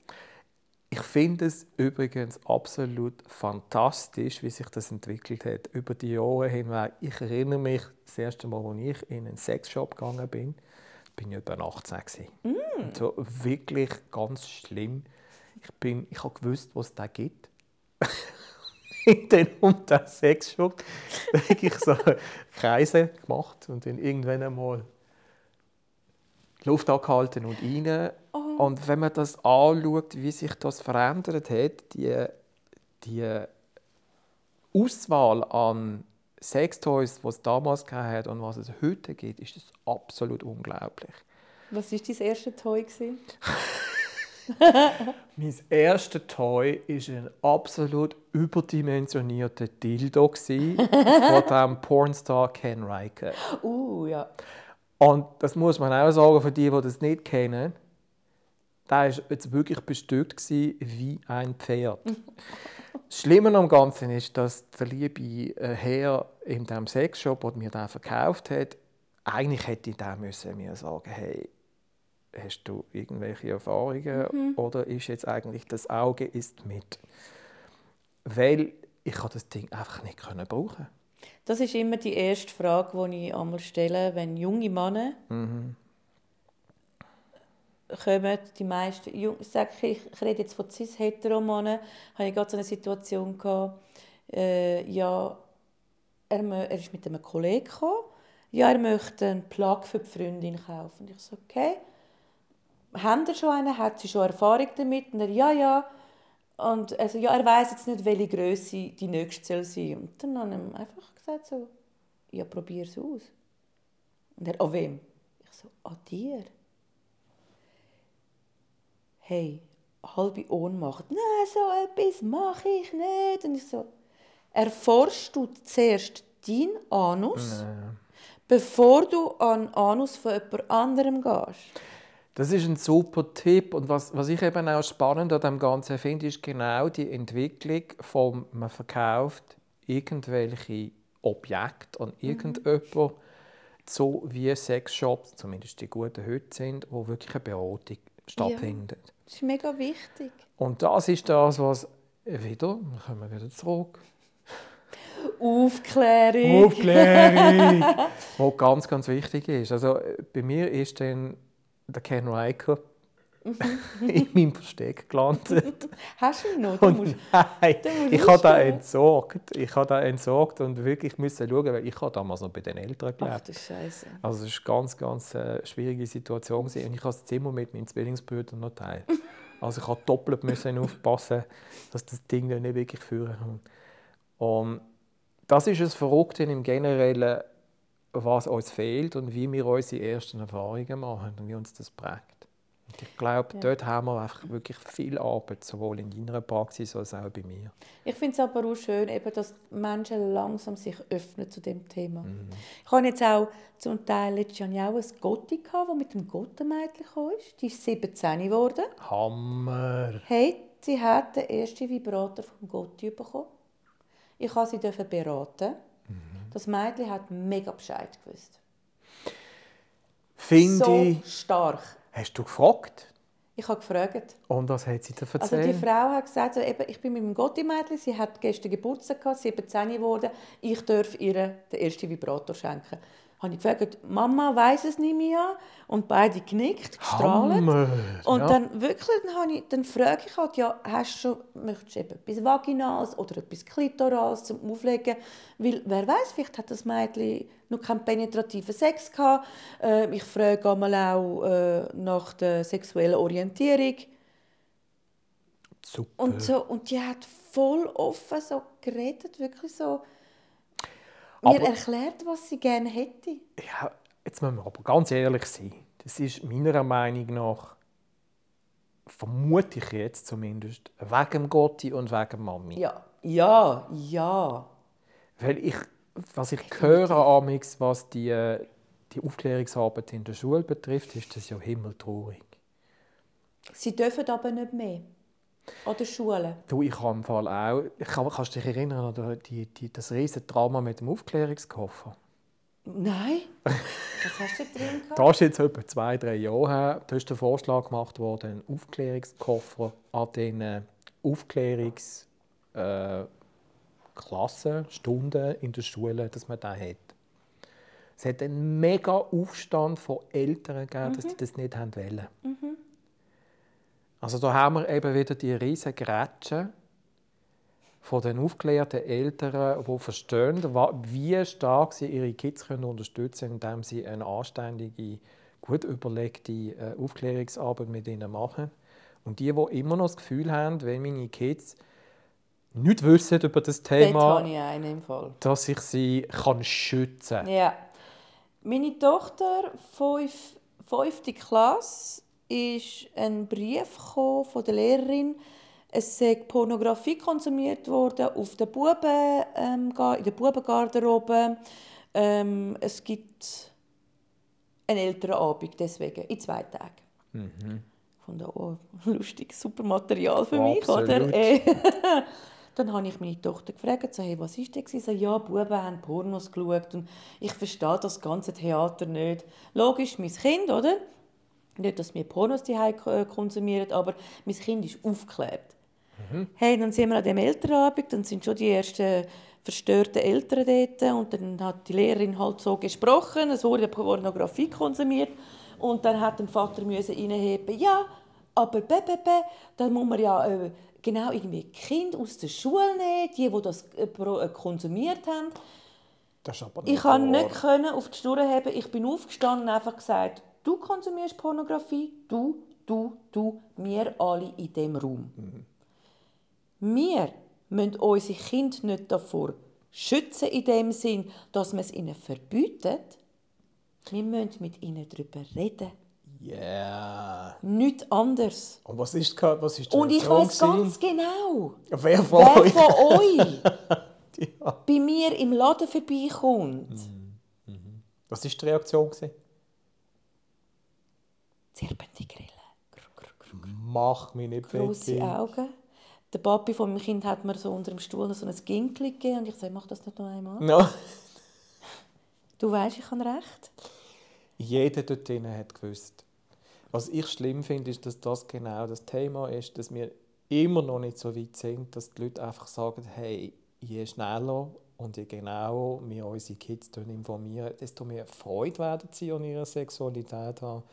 Ich finde es übrigens absolut fantastisch, wie sich das entwickelt hat über die Jahre hinweg. Ich erinnere mich, das erste Mal, als ich in einen Sexshop gegangen bin, bin ich etwa 18 gewesen. Und so wirklich ganz schlimm. Ich, bin, ich habe gewusst, was es da gibt. dann um den Sexshop wirklich so Kreise gemacht und dann irgendwann einmal die Luft angehalten und rein. Und wenn man das anschaut, wie sich das verändert hat, die, die Auswahl an Sextoys, die es damals hat und was es heute gibt, ist das absolut unglaublich. Was war dein erste Toy? Mein erster Toy war ein absolut überdimensionierter Dildo von dem Pornstar Ken Riker. Uh, ja. Und das muss man auch sagen, für die, die das nicht kennen, der war jetzt wirklich bestückt wie ein Pferd. Das Schlimme am Ganzen ist, dass der liebe äh, Herr in dem Sexshop, der mir den verkauft hat, eigentlich hätte ich dem müssen mir sagen, hey, hast du irgendwelche Erfahrungen oder ist jetzt eigentlich das Auge ist mit? Weil ich kann das Ding einfach nicht können brauchen. Das ist immer die erste Frage, die ich einmal stelle, wenn junge Männer kommen. Die meisten, ich, sage, ich ich rede jetzt von cis-hetero-Männern, habe ich gerade so eine Situation gehabt, äh, ja, er, er ist mit einem Kollegen gekommen, ja, er möchte einen Plug für die Freundin kaufen. Und ich so, okay. Haben ihr schon einen? Hat sie schon Erfahrung damit? Und er, ja, ja. Und also, ja, er weiß jetzt nicht, welche Größe die nächste soll sein. Und dann habe ich ihm einfach gesagt so, ja, probier es aus. Und er, an wem? Ich so, an dir. Hey, halbe Ohnmacht. Nein, so etwas mache ich nicht. Und ich so, erforschst du zuerst deinen Anus, bevor du an den Anus von jemand anderem gehst? Das ist ein super Tipp. Und was, was ich eben auch spannend an dem Ganzen finde, ist genau die Entwicklung von man verkauft irgendwelche Objekte an irgendjemanden, so wie Sexshops, zumindest die guten heute sind, wo wirklich eine Beratung stattfindet. Das ist mega wichtig. Und das ist das, was wieder, dann kommen wir wieder zurück, Aufklärung. Aufklärung, was ganz, ganz wichtig ist. Also äh, bei mir ist dann der Ken Riker in meinem Versteck gelandet. Hast du ihn noch? Und musst, nein, ich habe da entsorgt. Ich habe da entsorgt und wirklich müssen schauen, weil ich habe damals noch bei den Eltern Ach gelebt. du Scheiße. Also es war eine ganz, ganz äh, schwierige Situation und ich habe das Zimmer mit meinen Zwillingsbrüdern noch teilen. Also ich habe doppelt müssen aufpassen, dass das Ding dann nicht wirklich führen kann. Und das ist das Verrückte im Generellen, was uns fehlt und wie wir unsere ersten Erfahrungen machen und wie uns das prägt. Und ich glaube, Ja. dort haben wir einfach wirklich viel Arbeit, sowohl in deiner Praxis als auch bei mir. Ich finde es aber auch schön, eben, dass Menschen langsam sich öffnen zu dem Thema. Ich habe jetzt auch zum Teil letztes Jahr auch ein Gotti, gehabt, das mit dem Gottenmädchen kam. Die ist 17 geworden. Hammer! Hey, sie hat den ersten Vibrator vom Gotti bekommen. Ich durfte sie beraten. Das Mädchen hat mega Bescheid gewusst. Finde so ich. stark. Hast du gefragt? Ich habe gefragt. Und was hat sie dir Also erzählt? die Frau hat gesagt, so, eben, ich bin mit dem Gotti-Mädchen, sie hat gestern Geburtstag gehabt, 17 geworden, ich darf ihr den ersten Vibrator schenken. Habe ich gefragt, Mama weiß es nicht mehr? Und beide genickt, gestrahlt. Hammer! Und ja. dann wirklich, dann, habe ich, dann frage ich halt, ja, hast du schon, möchtest du etwas Vaginales oder etwas Klitorales zum Auflegen? Weil, wer weiß, vielleicht hat das Mädchen noch keinen penetrativen Sex gehabt. Äh, ich frage einmal auch äh, nach der sexuellen Orientierung. Super. Und, so, und die hat voll offen so geredet, wirklich so mir Aber- erklärt, was sie gerne hätte. Ja, jetzt müssen wir aber ganz ehrlich sein. Das ist meiner Meinung nach, vermute ich jetzt zumindest, wegen Gotti und wegen Mami. Ja, ja, ja. Weil ich, was ich höre, amix, was die, äh, die Aufklärungsarbeit in der Schule betrifft, ist das ja himmeltraurig. Sie dürfen aber nicht mehr. An der Schule. Du, ich habe im Fall auch, ich kann, kannst du dich erinnern an die, die, das riesige Drama mit dem Aufklärungskoffer? Nein? Was hast du drin gehabt? Das ist jetzt etwa zwei, drei Jahre her. Da ist der Vorschlag gemacht worden, einen Aufklärungskoffer an den äh, Aufklärungs äh, Stunden in der Schule, dass man da hat. Es hat einen mega Aufstand von Eltern gegeben, dass die das nicht haben wollen. Also da haben wir eben wieder die riesen Grätschen von den aufgeklärten Eltern, die verstehen, wie stark sie ihre Kids können unterstützen können, indem sie eine anständige, gut überlegte äh, Aufklärungsarbeit mit ihnen machen. Und die, die immer noch das Gefühl haben, wenn meine Kids nicht wissen über das Thema, dass ich sie kann schützen kann. Ja. Meine Tochter, fünf, fünfte Klasse, ist ein Brief von der Lehrerin. Es sei Pornografie konsumiert worden auf der Buben, ähm, in der Bubengarderobe. Ähm, es gibt einen älteren Abend deswegen, in zwei Tagen. Von da oh, lustig, super Material für mich, oder? Äh, dann habe ich meine Tochter gefragt, so, hey, was ist das? Sie so, ja, Buben haben Pornos geschaut und ich verstehe das ganze Theater nicht. Logisch, mein Kind, oder? Nicht, dass wir Pornos die konsumieren, aber mein Kind ist aufgeklärt. Hey, dann sind wir an dem Elternabend, dann sind schon die ersten verstörten Eltern dort und dann hat die Lehrerin halt so gesprochen, es wurde Pornografie konsumiert und dann hat der Vater müssen reinheben, ja, aber BBB, dann muss man ja äh, genau irgendwie Kinder aus der Schule nehmen, die, die das äh, äh, konsumiert haben. Ich konnte nicht können auf die Schnur heben. Ich bin aufgestanden und einfach gesagt, du konsumierst Pornografie, du, du, du, wir alle in diesem Raum. Wir müssen unsere Kinder nicht davor schützen, in dem Sinn, dass man es ihnen verbietet. Wir müssen mit ihnen darüber reden. Yeah. Nichts anderes. Und was ist, was ist die Und ich weiß ganz genau, Wer von wer euch? von euch Ja. bei mir im Laden vorbeikommt. Was war die Reaktion? gewesen? Serpentigrillen. Mach mich nicht Grosse fertig. Augen. Der Papi von meinem Kind hat mir so unter dem Stuhl so ein Ginkli gegeben und ich sage, mach das nicht noch einmal. No. Du weißt, ich habe recht. Jeder dort drinnen hat gewusst. Was ich schlimm finde, ist, dass das genau das Thema ist, dass wir immer noch nicht so weit sind, dass die Leute einfach sagen, hey, je schneller und je genauer wir unsere Kids informieren, desto mehr Freude werden sie an ihrer Sexualität haben.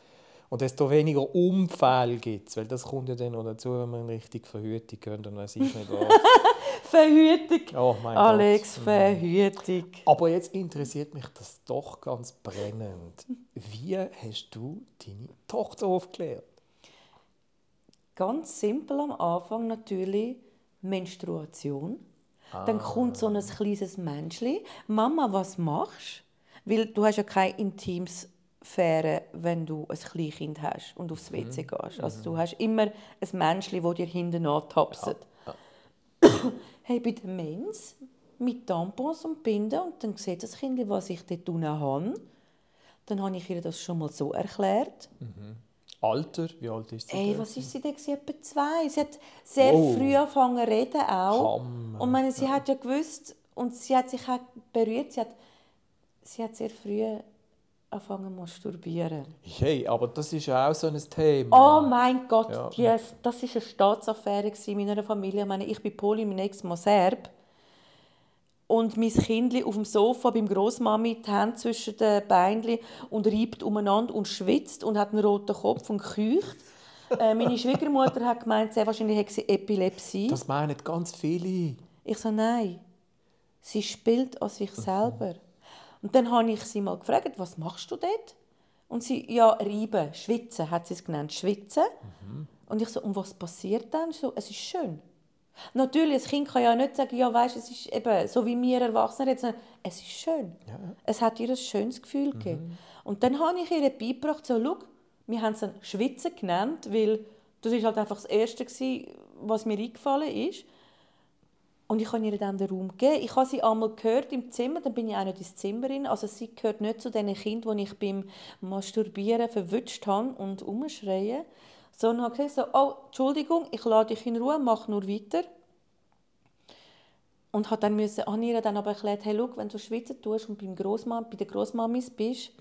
Und desto weniger Unfälle gibt es, weil das kommt ja dann noch dazu, wenn man richtig Verhütung gehen und weiß ich nicht was. Verhütung. Oh mein Alex, Gott. Verhütung. Aber jetzt interessiert mich das doch ganz brennend. Wie hast du deine Tochter aufgeklärt? Ganz simpel am Anfang natürlich Menstruation. Dann kommt so ein kleines Menschli. Mama, was machst du? Weil du hast ja keine Intimsphäre, wenn du ein Kleinkind hast und aufs WC gehst. Also du hast immer ein Menschli, das dir hinten antapset. hey, bei der Mens mit Tampons und Binden und dann sieht das Kind, was ich dort unten habe. Dann habe ich ihr das schon mal so erklärt. Alter, wie alt ist sie? Ey, denn? was ist sie denn? Etwa zwei. Sie hat sehr Oh. früh angefangen zu reden auch. Hammer. Und meine, sie hat ja gewusst und sie hat sich auch berührt. Sie hat, sie hat sehr früh angefangen zu masturbieren. Hey, aber das ist ja auch so ein Thema. Oh mein Gott, Ja. yes, das war eine Staatsaffäre in meiner Familie. Ich meine, ich bin Poli, mein Ex-Mann Serb. Und mein Kind auf dem Sofa beim Großmami die Hände zwischen den Beinen und reibt umeinander und schwitzt und hat einen roten Kopf und keucht. äh, meine Schwiegermutter hat gemeint, sehr wahrscheinlich hätte sie Epilepsie. Das meinen ganz viele. Ich so, nein, sie spielt an sich selber. Und dann habe ich sie mal gefragt, was machst du dort? Und sie, ja, reiben, schwitzen, hat sie es genannt, schwitzen. Und ich so, und was passiert dann? So, es ist schön. Natürlich, das Kind kann ja nicht sagen, ja, weißt, es ist eben so wie wir Erwachsene jetzt, es ist schön. Es hat ihr ein schönes Gefühl gegeben. Und dann habe ich ihr beigebracht, so, schau, wir haben es dann Schwitzen genannt, weil das ist halt einfach das Erste, was mir eingefallen ist. Und ich habe ihr dann den Raum gegeben. Ich habe sie einmal gehört im Zimmer, dann bin ich auch nicht ins Zimmer rein. Also sie gehört nicht zu den Kindern, die ich beim Masturbieren verwünscht habe und umschreie. Sondern habe gesagt, so, oh, Entschuldigung, ich lade dich in Ruhe, mach nur weiter. Und habe dann müssen, habe ihr dann aber erklärt, hey, schau, wenn du schwitzen tust und beim Grossmam, bei den Grossmamis bist,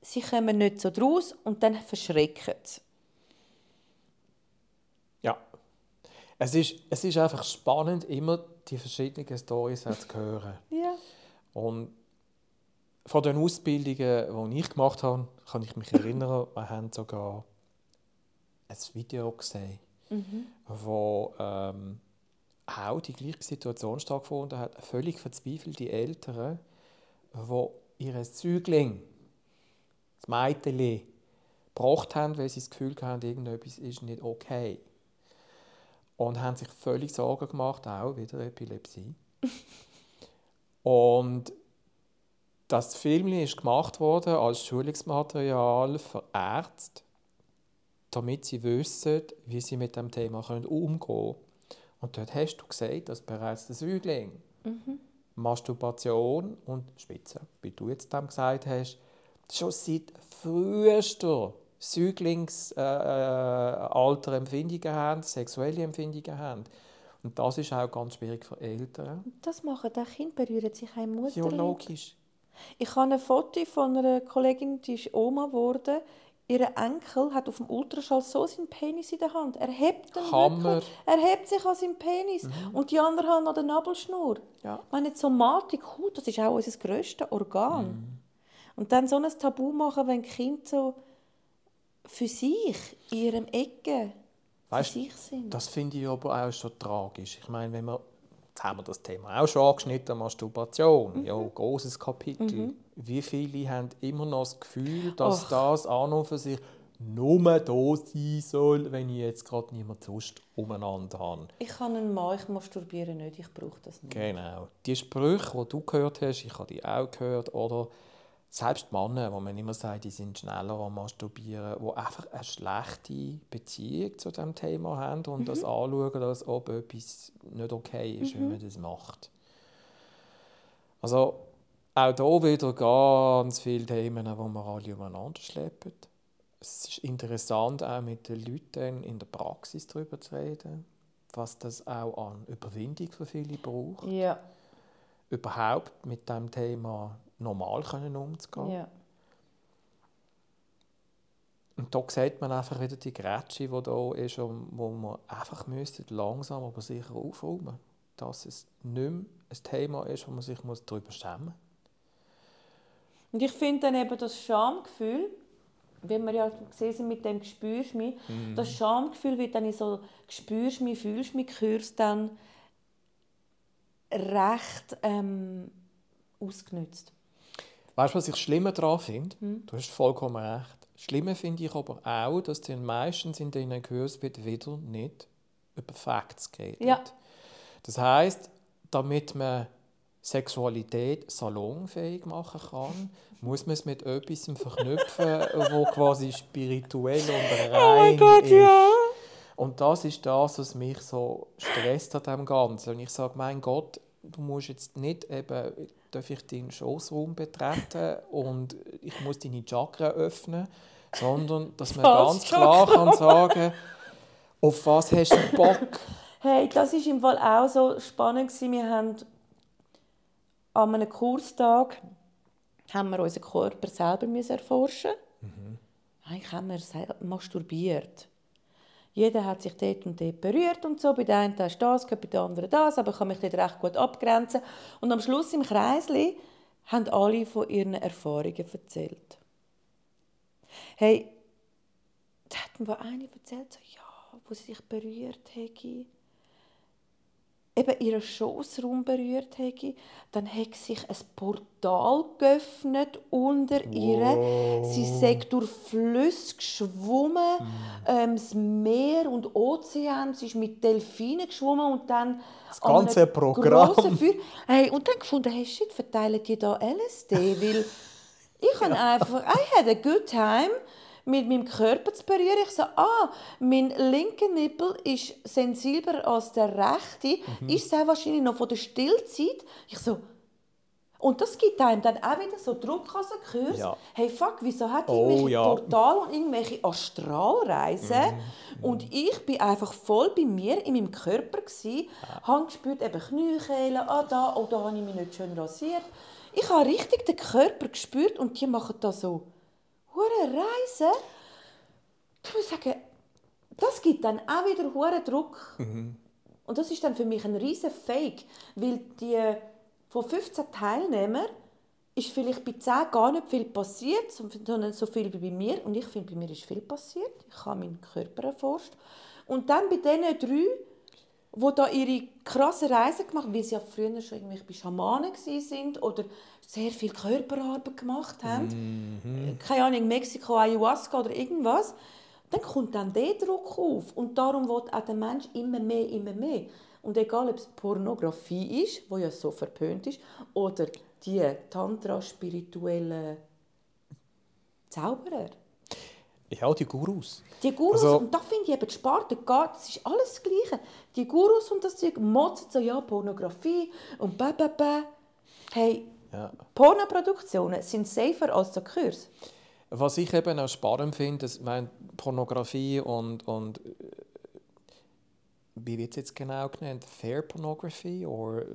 sie kommen nicht so draus und dann verschrecken sie. Ja. Es ist, es ist einfach spannend, immer die verschiedenen Storys zu hören. Ja. Und von den Ausbildungen, die ich gemacht habe, kann ich mich erinnern, wir haben sogar ein Video gesehen, wo ähm, auch die gleiche Situation stattgefunden hat. Völlig verzweifelte Eltern, die ihr Zügling, das Mädchen, gebracht haben, weil sie das Gefühl hatten, irgendetwas ist nicht okay. Und haben sich völlig Sorgen gemacht, auch wieder Epilepsie. Und das Film ist gemacht worden als Schulungsmaterial für Ärzte, damit sie wissen, wie sie mit dem Thema können umgehen können. Und dort hast du gesagt, dass bereits der Säugling Masturbation und Schwitzen, wie du jetzt dem gesagt hast, schon seit frühester Säuglingsalter äh, Alter Empfindungen haben, sexuelle Empfindungen haben. Und das ist auch ganz schwierig für Eltern. Das machen die Kinder, berühren sich ein Mutter. Ja, logisch. Ich habe ein Foto von einer Kollegin, die ist Oma geworden. Ihr Enkel hat auf dem Ultraschall so seinen Penis in der Hand. Er hebt ihn Hammer. wirklich. Er hebt sich an seinen Penis. Und die anderen haben an der Nabelschnur. Ja. Ich meine, die Somatik, Haut, das ist auch unser grösstes Organ. Und dann so ein Tabu machen, wenn Kinder so für sich, in ihrem Ecke, für Weißt, sich sind. Das finde ich aber auch schon tragisch. Ich meine, wenn wir, jetzt haben wir das Thema auch schon angeschnitten, Masturbation, ja, großes Kapitel. Wie viele haben immer noch das Gefühl, dass Och. das an und für sich nur da sein soll, wenn ich jetzt gerade niemand sonst umeinander habe. Ich habe einen Mann, ich masturbiere nicht, ich brauche das nicht. Genau. Die Sprüche, die du gehört hast, ich habe die auch gehört, oder selbst Männer, wo man immer sagt, die sind schneller am Masturbieren, die einfach eine schlechte Beziehung zu dem Thema haben und das anschauen, als ob etwas nicht okay ist, wenn man das macht. Also auch hier wieder ganz viele Themen, die wir alle umeinander schleppen. es ist interessant, auch mit den Leuten in der Praxis darüber zu reden, was das auch an Überwindung für viele braucht. Ja. Überhaupt mit dem Thema normal können umzugehen. ja. Und da sieht man einfach wieder die Grätsche, die da ist, wo man einfach müsste langsam aber sicher aufräumen dass es nicht mehr ein Thema ist, wo man sich darüber schämen muss. Und ich finde dann eben das Schamgefühl, wenn wir ja gesehen sind mit dem «Spürst mich», das Schamgefühl wird dann in so «Spürst mich, fühlst mich» Kurs dann recht ähm, ausgenutzt. Weißt du, was ich schlimmer daran finde? Du hast vollkommen recht. Schlimmer finde ich aber auch, dass dann meistens in diesen Kursen wird wieder nicht über Facts geredet. Ja. Das heißt, damit man Sexualität salonfähig machen kann, muss man es mit etwas verknüpfen, wo quasi spirituell und rein ist. Und das ist das, was mich so stresst an dem Ganzen. Und ich sage, mein Gott, du musst jetzt nicht eben, darf ich deinen Schoßraum betreten und ich muss deine Chakra öffnen, sondern dass man Was? ganz klar kann sagen, auf was hast du Bock? Hey, das ist im Fall auch so spannend. Wir haben an einem Kurstag haben wir unseren Körper selber müssen erforschen. Eigentlich haben wir masturbiert. Jeder hat sich dort und dort berührt und so. Bei der einen hast du das, bei der anderen das, aber ich kann mich dort recht gut abgrenzen. Und am Schluss im Kreisli haben alle von ihren Erfahrungen erzählt. Hey, da hat mir eine erzählt, so, ja, wo sie sich berührt hätte eben ihren Schoßraum berührt hätte, dann hätte sich ein Portal geöffnet unter ihr. Sie sei durch Flüsse geschwommen, ähm, das Meer und Ozean. Sie ist mit Delfinen geschwommen und dann das ganze Programm. Hey, und dann gefunden, hey, shit, verteilen die da LSD? Weil ich habe einfach, I had a good time mit meinem Körper zu berühren. Ich so, ah, mein linker Nippel ist sensibler als der rechte. Mhm. Ist es wahrscheinlich noch von der Stillzeit? Ich so, und das gibt einem dann auch wieder so Druck an so Kurs. Ja. Hey, fuck, wieso hat Oh, irgendwelche ja. Portale und irgendwelche Astralreisen? Mhm. Und ich bin einfach voll bei mir, in meinem Körper gsi, habe gespürt, eben Kniekehlen, ah da, oh da habe ich mich nicht schön rasiert. Ich habe richtig den Körper gespürt und die machen da so hure Reisen. Ich muss sagen, das gibt dann auch wieder hure Druck. Und das ist dann für mich ein riesen Fake, weil die von 15 Teilnehmern ist vielleicht bei 10 gar nicht viel passiert, sondern so viel wie bei mir. Und ich finde, bei mir ist viel passiert. Ich habe meinen Körper erforscht. Und dann bei diesen drei, die da ihre krassen Reisen gemacht haben, weil sie ja früher schon irgendwie bei Schamanen sind oder sehr viel Körperarbeit gemacht haben. Keine Ahnung, Mexiko, Ayahuasca oder irgendwas. Dann kommt dann der Druck auf. Und darum will auch der Mensch immer mehr, immer mehr. Und egal, ob es Pornografie ist, wo ja so verpönt ist, oder die Tantra-spirituellen Zauberer. Ja, die Gurus. Die Gurus, Also- und da finde ich eben die Sparte das ist alles das Gleiche. Die Gurus und das Zeug motzen so, ja, Pornografie und bä, bä, bä. Hey, Ja. Pornoproduktionen sind safer als der Kurs. Was ich eben auch spannend finde, dass meine Pornografie und, und äh, wie wird es jetzt genau genannt? Fair Pornography oder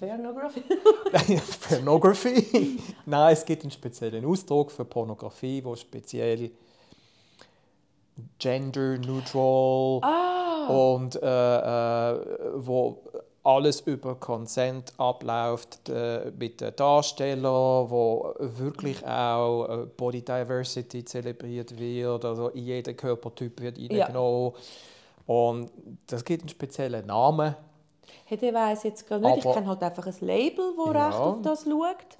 Pornografie? Pornography? Nein, es gibt einen speziellen Ausdruck für Pornografie, wo speziell gender neutral und äh, äh, wo alles über Consent abläuft äh, mit den Darstellern, wo wirklich auch äh, Body Diversity zelebriert wird, also in jeden Körpertyp wird reingenommen. Und das gibt einen speziellen Namen. Hey, der weiss jetzt gar nicht. ich Aber- kenne halt einfach ein Label, das Ja. recht auf das schaut.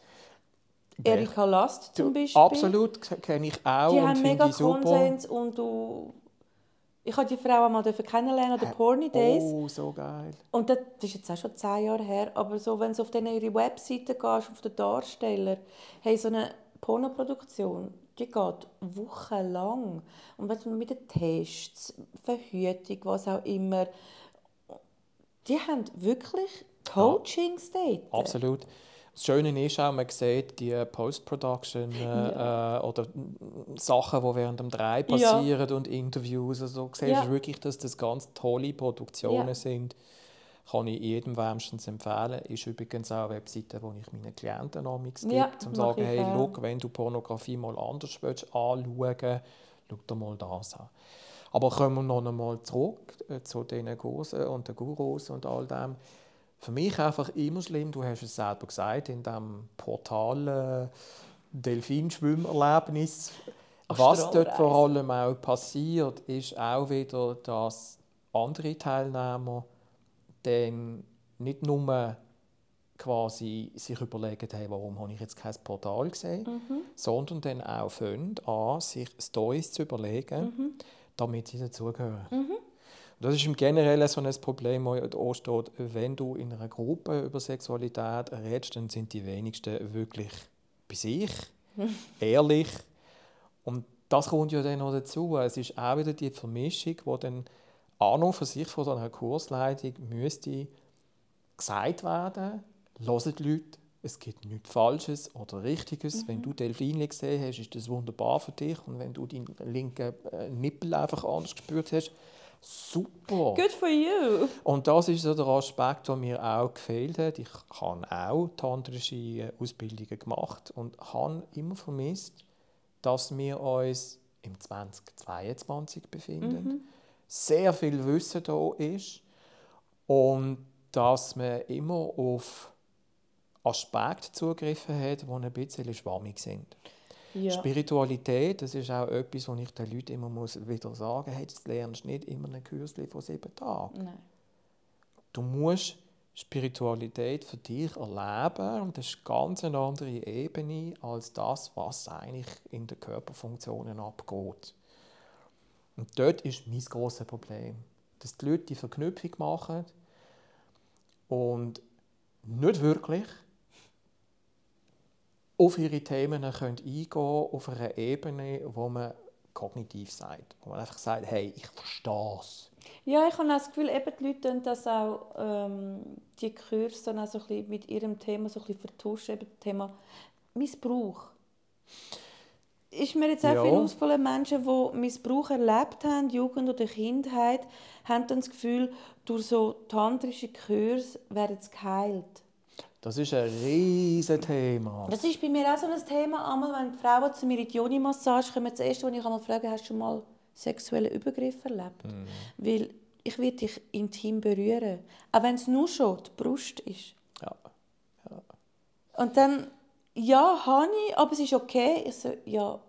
Erika Last zum Beispiel. Absolut, kenne ich auch Die und haben mega ich. Konsens und du... Ich habe die Frau einmal kennenlernen an den Porny Days. Oh, so geil. Und das ist jetzt auch schon zehn Jahre her, aber so, wenn du auf denen ihre Webseite gehst, auf den Darsteller, hey, so eine Pornoproduktion, die geht wochenlang. Und wenn du mit den Tests, Verhütung, was auch immer, die haben wirklich Coachings dort. Absolut. Das Schöne ist auch, man sieht die Post-Production äh, ja. äh, oder Sachen, die während dem Dreh passieren ja. und Interviews. Also, du siehst ja. wirklich, dass das ganz tolle Produktionen sind. Kann ich jedem wärmstens empfehlen. Ist übrigens auch eine Webseite, wo ich meinen Klienten namens gebe, ja, um zu sagen, hey, schau, wenn du Pornografie mal anders willst, anschauen, schau dir mal das an. Aber kommen wir noch einmal zurück äh, zu den Kursen und den Gurus und all dem für mich einfach immer schlimm, du hast es selber gesagt, in diesem Portal äh, Delfinschwimmerlebnis. Was dort vor allem auch passiert, ist auch wieder, dass andere Teilnehmer dann nicht nur quasi sich überlegen, hey, warum habe ich jetzt kein Portal gesehen, mhm. sondern dann auch fangen an, sich Stories zu überlegen, mhm. damit sie dazugehören. Mhm. Das ist im Generellen so ein Problem, das steht, wenn du in einer Gruppe über Sexualität redest, dann sind die wenigsten wirklich bei sich, ehrlich. Und das kommt ja dann noch dazu. Es ist auch wieder die Vermischung, wo dann an und für sich von einer Kursleitung müsste gesagt werden, hören die Leute, es gibt nichts Falsches oder Richtiges. Mhm. Wenn du Delfine gesehen hast, ist das wunderbar für dich. Und wenn du deinen linken äh, Nippel einfach anders gespürt hast, super. Good for you. Und das ist so der Aspekt, der mir auch gefehlt hat. Ich habe auch tantrische Ausbildungen gemacht und habe immer vermisst, dass wir uns im 2022 befinden. Mhm. Sehr viel Wissen da ist und dass man immer auf Aspekte zugegriffen hat, die ein bisschen schwammig sind. Ja. Spiritualität, das ist auch etwas, was ich den Leuten immer muss wieder sagen muss, hey, das lernst du nicht immer ein Kürzchen von sieben Tagen. Nein. Du musst Spiritualität für dich erleben und das ist ganz eine andere Ebene als das, was eigentlich in den Körperfunktionen abgeht. Und dort ist mein grosses Problem, dass die Leute die Verknüpfung machen und nicht wirklich auf ihre Themen können eingehen auf einer Ebene, wo man kognitiv sagt. Wo man einfach sagt, hey, ich verstehe es. Ja, ich habe das Gefühl, eben die Leute das auch, ähm, die Kurse dann auch so ein bisschen mit ihrem Thema so ein bisschen vertuschen, eben das Thema Missbrauch. Ist mir jetzt auch ja. viele ausfallende Menschen, die Missbrauch erlebt haben, Jugend oder Kindheit, haben dann das Gefühl, durch so tantrische Kurse werden sie geheilt. Das ist ein riesiges Thema. Das ist bei mir auch so ein Thema. Einmal, wenn die Frauen zu mir in die Joni-Massage kommen, das Erste, was ich einmal frage, hast du schon mal sexuelle Übergriffe erlebt? Mhm. Weil ich will dich intim berühren. Auch wenn es nur schon die Brust ist. Ja. ja. Und dann, ja, habe ich, aber es ist okay. Ich so, ja.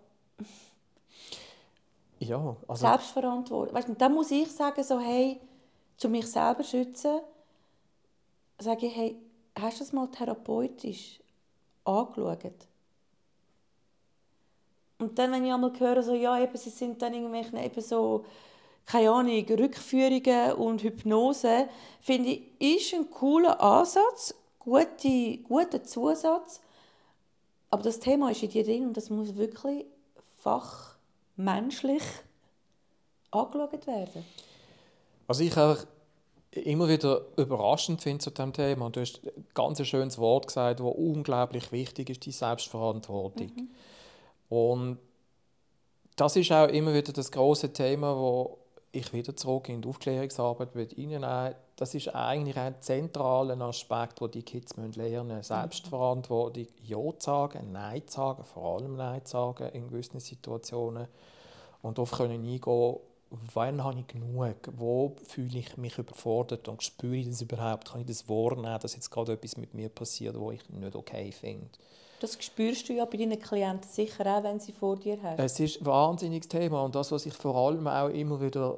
Ja, also... Selbstverantwortung. Weißt du, dann muss ich sagen, so, hey, zu mich selber schützen, sage ich, hey, hast du es mal therapeutisch angeschaut? Und dann, wenn ich einmal höre, so, ja, eben, sie sind dann irgendwelche eben so, keine Ahnung, Rückführungen und Hypnose, finde ich, ist ein cooler Ansatz, gute, guter Zusatz. Aber das Thema ist in dir drin und das muss wirklich fachmenschlich angeschaut werden. Also ich habe immer wieder überraschend finde zu diesem Thema. Und du hast ein ganz schönes Wort gesagt, das unglaublich wichtig ist, die Selbstverantwortung. Mhm. Und das ist auch immer wieder das große Thema, wo ich wieder zurück in die Aufklärungsarbeit reinnehmen Das ist eigentlich ein zentraler Aspekt, den die Kids lernen müssen. Selbstverantwortung, Ja zu sagen, Nein zu sagen, vor allem Nein zu sagen in gewissen Situationen. Und darauf können eingehen, wann habe ich genug? Wo fühle ich mich überfordert und spüre ich das überhaupt? Kann ich das wahrnehmen, dass jetzt gerade etwas mit mir passiert, wo ich nicht okay finde? Das spürst du ja bei deinen Klienten sicher auch, wenn sie vor dir haben. Es ist ein wahnsinniges Thema und das, was ich vor allem auch immer wieder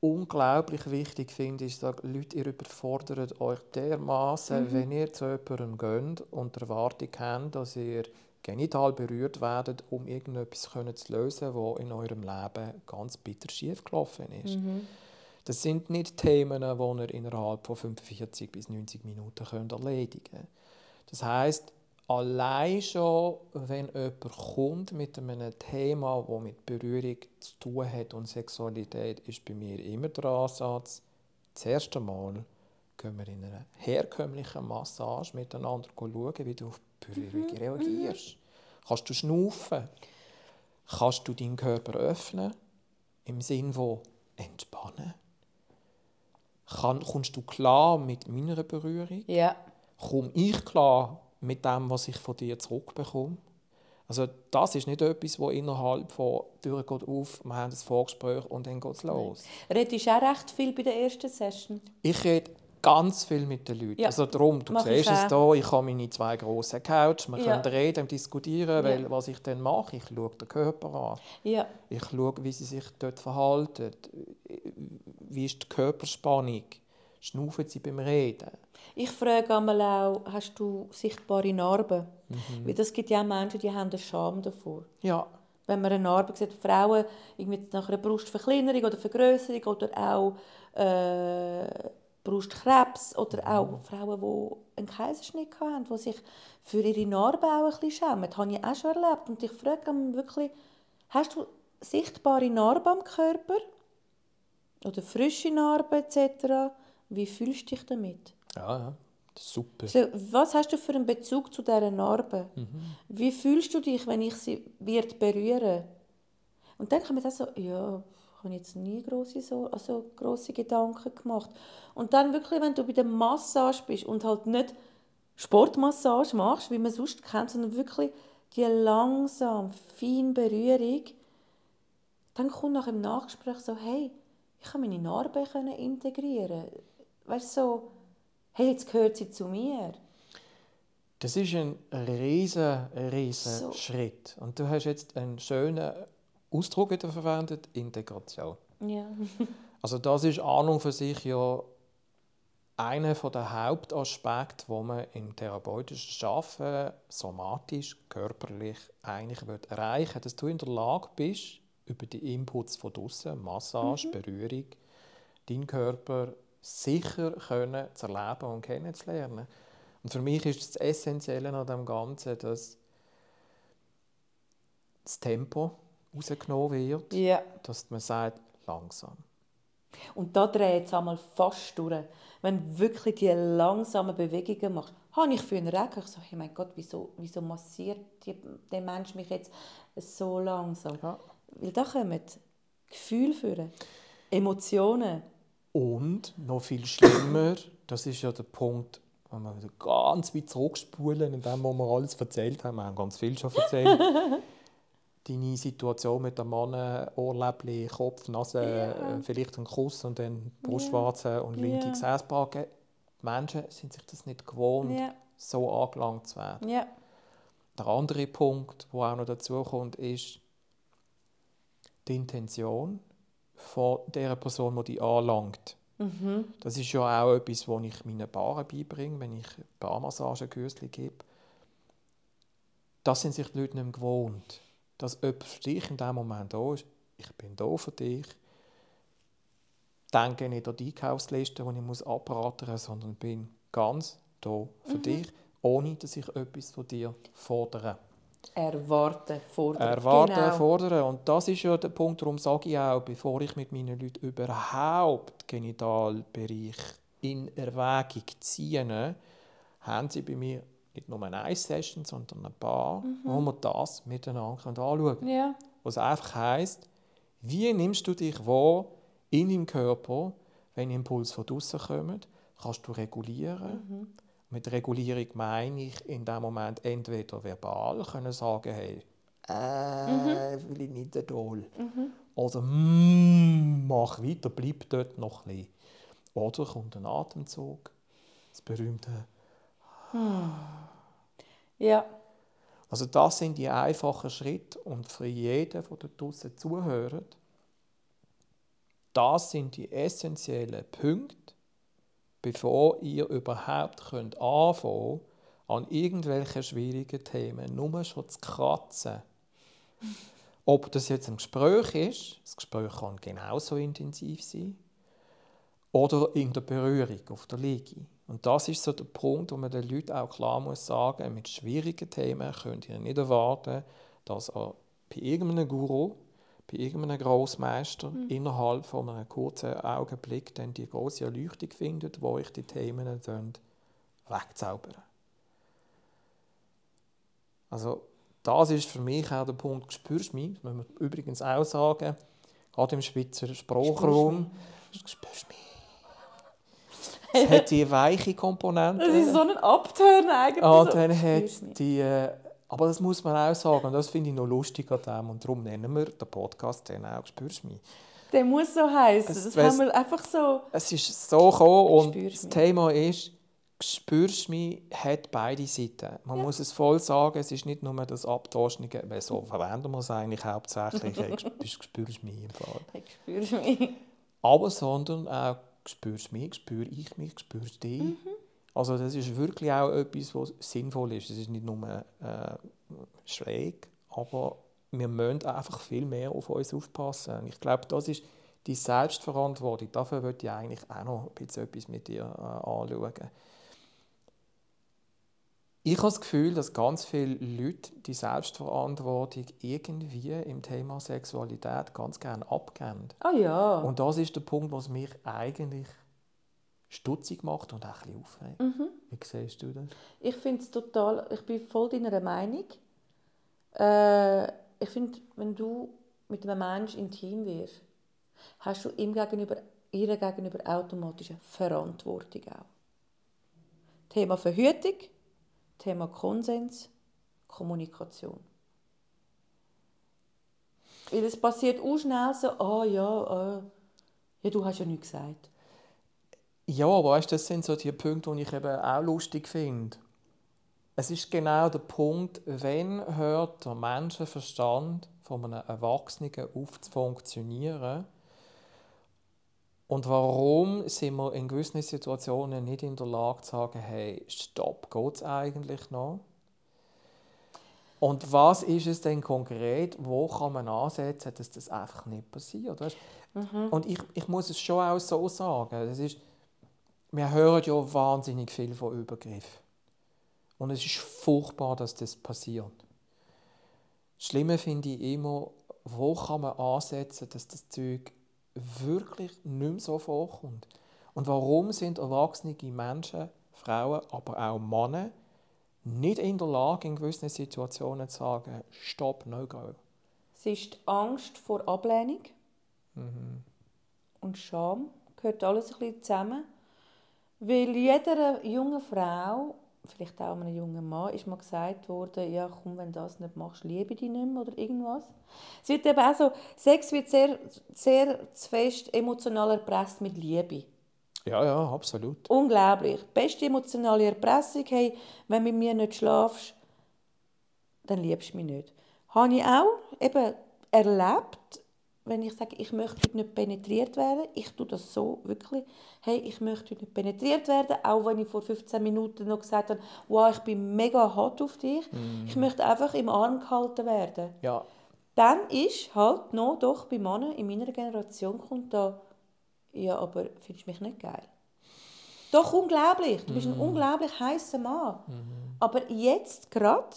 unglaublich wichtig finde, ist, dass Leute, ihr überfordert euch dermaßen, mhm. wenn ihr zu jemandem geht und die Erwartung habt, dass ihr genital berührt werden, um irgendetwas zu lösen, was in eurem Leben ganz bitter schief gelaufen ist. Mhm. Das sind nicht Themen, die ihr innerhalb von 45 bis 90 Minuten könnt erledigen könnt. Das heißt, allein schon, wenn jemand kommt mit einem Thema, das mit Berührung zu tun hat und Sexualität, ist bei mir immer der Ansatz, das erste Mal gehen wir in einer herkömmlichen Massage miteinander schauen, wie du auf Berührung mhm. reagierst. Kannst du schnaufen? Kannst du deinen Körper öffnen? Im Sinn von entspannen? Kann, kommst du klar mit meiner Berührung? Ja. Komme ich klar mit dem, was ich von dir zurückbekomme? Also das ist nicht etwas, das innerhalb von Türen geht auf, wir haben ein Vorgespräch und dann geht es los. Redest du auch recht viel bei der ersten Session? Ich rede ganz viel mit den Leuten. Ja. Also darum, du Mach siehst es hier, ich habe meine zwei grossen Couch, wir ja. können reden und diskutieren, weil ja. was ich dann mache, ich schaue den Körper an. Ja. Ich schaue, wie sie sich dort verhalten, wie ist die Körperspannung, schnaufen sie beim Reden. Ich frage einmal auch, hast du sichtbare Narben? Mhm. Weil das gibt ja auch Menschen, die haben eine Scham davor. Ja. Wenn man eine Narbe sieht, Frauen irgendwie nach einer Brustverkleinerung oder Vergrößerung oder auch äh, Brustkrebs oder auch Frauen, die einen Kaiserschnitt hatten, die sich für ihre Narben auch ein bisschen schämen. Das habe ich auch schon erlebt. Und ich frage mich wirklich, hast du sichtbare Narben am Körper? Oder frische Narben etc.? Wie fühlst du dich damit? Ja, ja. Super. So, was hast du für einen Bezug zu dieser Narbe? Mhm. Wie fühlst du dich, wenn ich sie wird berühren? Und dann kann man so, ja, ich habe jetzt nie große, so, also grosse Gedanken gemacht. Und dann wirklich, wenn du bei der Massage bist und halt nicht Sportmassage machst, wie man sonst kennt, sondern wirklich die langsam, feine Berührung, dann kommt nach dem Nachgespräch so, hey, ich kann meine Narbe integrieren. Weißt du, so, hey, jetzt gehört sie zu mir. Das ist ein riesen, riesen so. Schritt. Und du hast jetzt einen schönen Ausdruck wieder verwendet, Integration. Ja. also das ist an und für sich ja einer der Hauptaspekte, wo man im therapeutischen Arbeiten somatisch, körperlich eigentlich erreichen will, dass du in der Lage bist, über die Inputs von draußen, Massage, mhm. Berührung, deinen Körper sicher können zu erleben und kennenzulernen. Und für mich ist das Essentielle an dem Ganzen, dass das Tempo rausgenommen wird, ja. dass man sagt, langsam. Und da dreht es einmal fast durch. Wenn du wirklich die langsamen Bewegungen machst, habe ich für einen Recken. Ich so, hey mein Gott, wieso, wieso massiert die, der Mensch mich jetzt so langsam? Ja. Weil da kommen Gefühle führen, Emotionen. Und noch viel schlimmer, das ist ja der Punkt, wenn wir ganz weit zurückspulen, in dem, was wir alles erzählt haben. Wir haben ganz viel schon erzählt. Deine Situation mit dem Mann, Ohrläppchen, Kopf, Nase, ja. Äh, vielleicht ein Kuss und dann Brustwarze ja. und linke ja. Gesäßbacke. Die Menschen sind sich das nicht gewohnt, ja. so angelangt zu werden. Ja. Der andere Punkt, der auch noch dazu kommt, ist die Intention von der Person, die dich anlangt. Mhm. Das ist ja auch etwas, was ich meinen Paaren beibringe, wenn ich Barmassagen gebe. Das sind sich die Leute nicht gewohnt. Dass jemand für dich in diesem Moment da ist. Ich bin da für dich. Denke nicht an die Einkaufsliste, die ich muss abraten muss, sondern bin ganz da für mhm. dich, ohne dass ich etwas von dir fordere. Erwarten, fordern. Erwarten, genau. fordern. Und das ist ja der Punkt, darum sage ich auch, bevor ich mit meinen Leuten überhaupt Genitalbereich in Erwägung ziehe, haben sie bei mir nicht nur eine Session, sondern ein paar, mhm. wo wir das miteinander anschauen können. Ja. Was einfach heisst, wie nimmst du dich wahr in deinem Körper, wenn Impulse von draußen kommen? Kannst du regulieren? Mhm mit Regulierung meine ich in dem Moment entweder verbal können sagen, hey, äh, mhm. will ich nicht Doll. Mhm. Oder mm, mach weiter, bleib dort noch ein bisschen. Oder kommt ein Atemzug, das berühmte hm. Ja. Also das sind die einfachen Schritte und für jeden, der dort draussen zuhört, das sind die essentiellen Punkte, bevor ihr überhaupt könnt anfangen an irgendwelchen schwierigen Themen nur schon zu kratzen. Ob das jetzt ein Gespräch ist, das Gespräch kann genauso intensiv sein, oder in der Berührung auf der Liege. Und das ist so der Punkt, wo man den Leuten auch klar muss sagen, mit schwierigen Themen könnt ihr nicht erwarten, dass ihr bei irgendeinem Guru, bei irgendeinem Grossmeister mhm. innerhalb von einem kurzen Augenblick dann die große Erleuchtung findet, wo ich die Themen dann wegzaubern. Also das ist für mich auch der Punkt, spürst du mich, das müssen wir übrigens auch sagen, gerade im Schweizer Sprachraum, spürst du mich. Es hat die weiche Komponente. Das ist so ein Abturn eigentlich. Ah, dann hat die, äh, aber das muss man auch sagen, und das finde ich noch lustig an dem, und darum nennen wir den Podcast dann auch «Spürst mich». Der muss so heißen. Das haben wir einfach so... Es ist so gekommen und das Thema ist, «Spürst mich» hat beide Seiten. Man ja. muss es voll sagen, es ist nicht nur das Abtauschende, weil so verwenden wir es eigentlich hauptsächlich, «Du spürst mich» im Fall. Spürst mich. Aber sondern auch spürst mich, spüre ich mich, spürst du dich. Mhm. Also das ist wirklich auch etwas, was sinnvoll ist. Es ist nicht nur äh, schräg, aber wir müssen einfach viel mehr auf uns aufpassen. Ich glaube, das ist die Selbstverantwortung. Dafür würde ich eigentlich auch noch ein bisschen etwas mit dir äh, anschauen. Ich habe das Gefühl, dass ganz viele Leute die Selbstverantwortung irgendwie im Thema Sexualität ganz gerne abgeben. Ah oh ja. Und das ist der Punkt, was mich eigentlich stutzig macht und auch ein bisschen aufregt. Mhm. Wie siehst du das? Ich finde es total, ich bin voll deiner Meinung. Äh, ich finde, wenn du mit einem Menschen intim wirst, hast du ihm gegenüber, ihr gegenüber automatisch eine Verantwortung auch. Thema Verhütung, Thema Konsens, Kommunikation. Weil es passiert auch schnell so, ah oh, ja, äh, ja, du hast ja nichts gesagt. Ja, aber weißt, das sind so die Punkte, die ich eben auch lustig finde. Es ist genau der Punkt, wenn hört der Menschenverstand von einem Erwachsenen auf zu funktionieren und warum sind wir in gewissen Situationen nicht in der Lage zu sagen, hey, stopp, geht es eigentlich noch? Und was ist es denn konkret, wo kann man ansetzen, dass das einfach nicht passiert? Mhm. Und ich, ich muss es schon auch so sagen, das ist, wir hören ja wahnsinnig viel von Übergriff. Und es ist furchtbar, dass das passiert. Das Schlimme finde ich immer, wo kann man ansetzen, dass das Zeug wirklich nicht mehr so vorkommt. Und warum sind erwachsene Menschen, Frauen, aber auch Männer, nicht in der Lage, in gewissen Situationen zu sagen, stopp, no go? Es ist Angst vor Ablehnung mhm. und Scham, gehört alles ein bisschen zusammen. Weil jeder jungen Frau, vielleicht auch einem jungen Mann, ist mal gesagt worden, ja komm, wenn du das nicht machst, liebe ich dich nicht mehr oder irgendwas. Es wird eben auch so, Sex wird sehr, sehr fest emotional erpresst mit Liebe. Ja, ja, absolut. Unglaublich. Beste emotionale Erpressung, hey, wenn du mit mir nicht schlafst, dann liebst du mich nicht. Habe ich auch eben erlebt, wenn ich sage, ich möchte heute nicht penetriert werden, ich tue das so wirklich, hey, ich möchte heute nicht penetriert werden, auch wenn ich vor 15 Minuten noch gesagt habe, wow, ich bin mega hot auf dich, mm. ich möchte einfach im Arm gehalten werden. Ja. Dann ist halt noch, doch bei Männern in meiner Generation kommt da, ja, aber findest du mich nicht geil? Doch, unglaublich, du bist mm. ein unglaublich heißer Mann. Mm. Aber jetzt gerade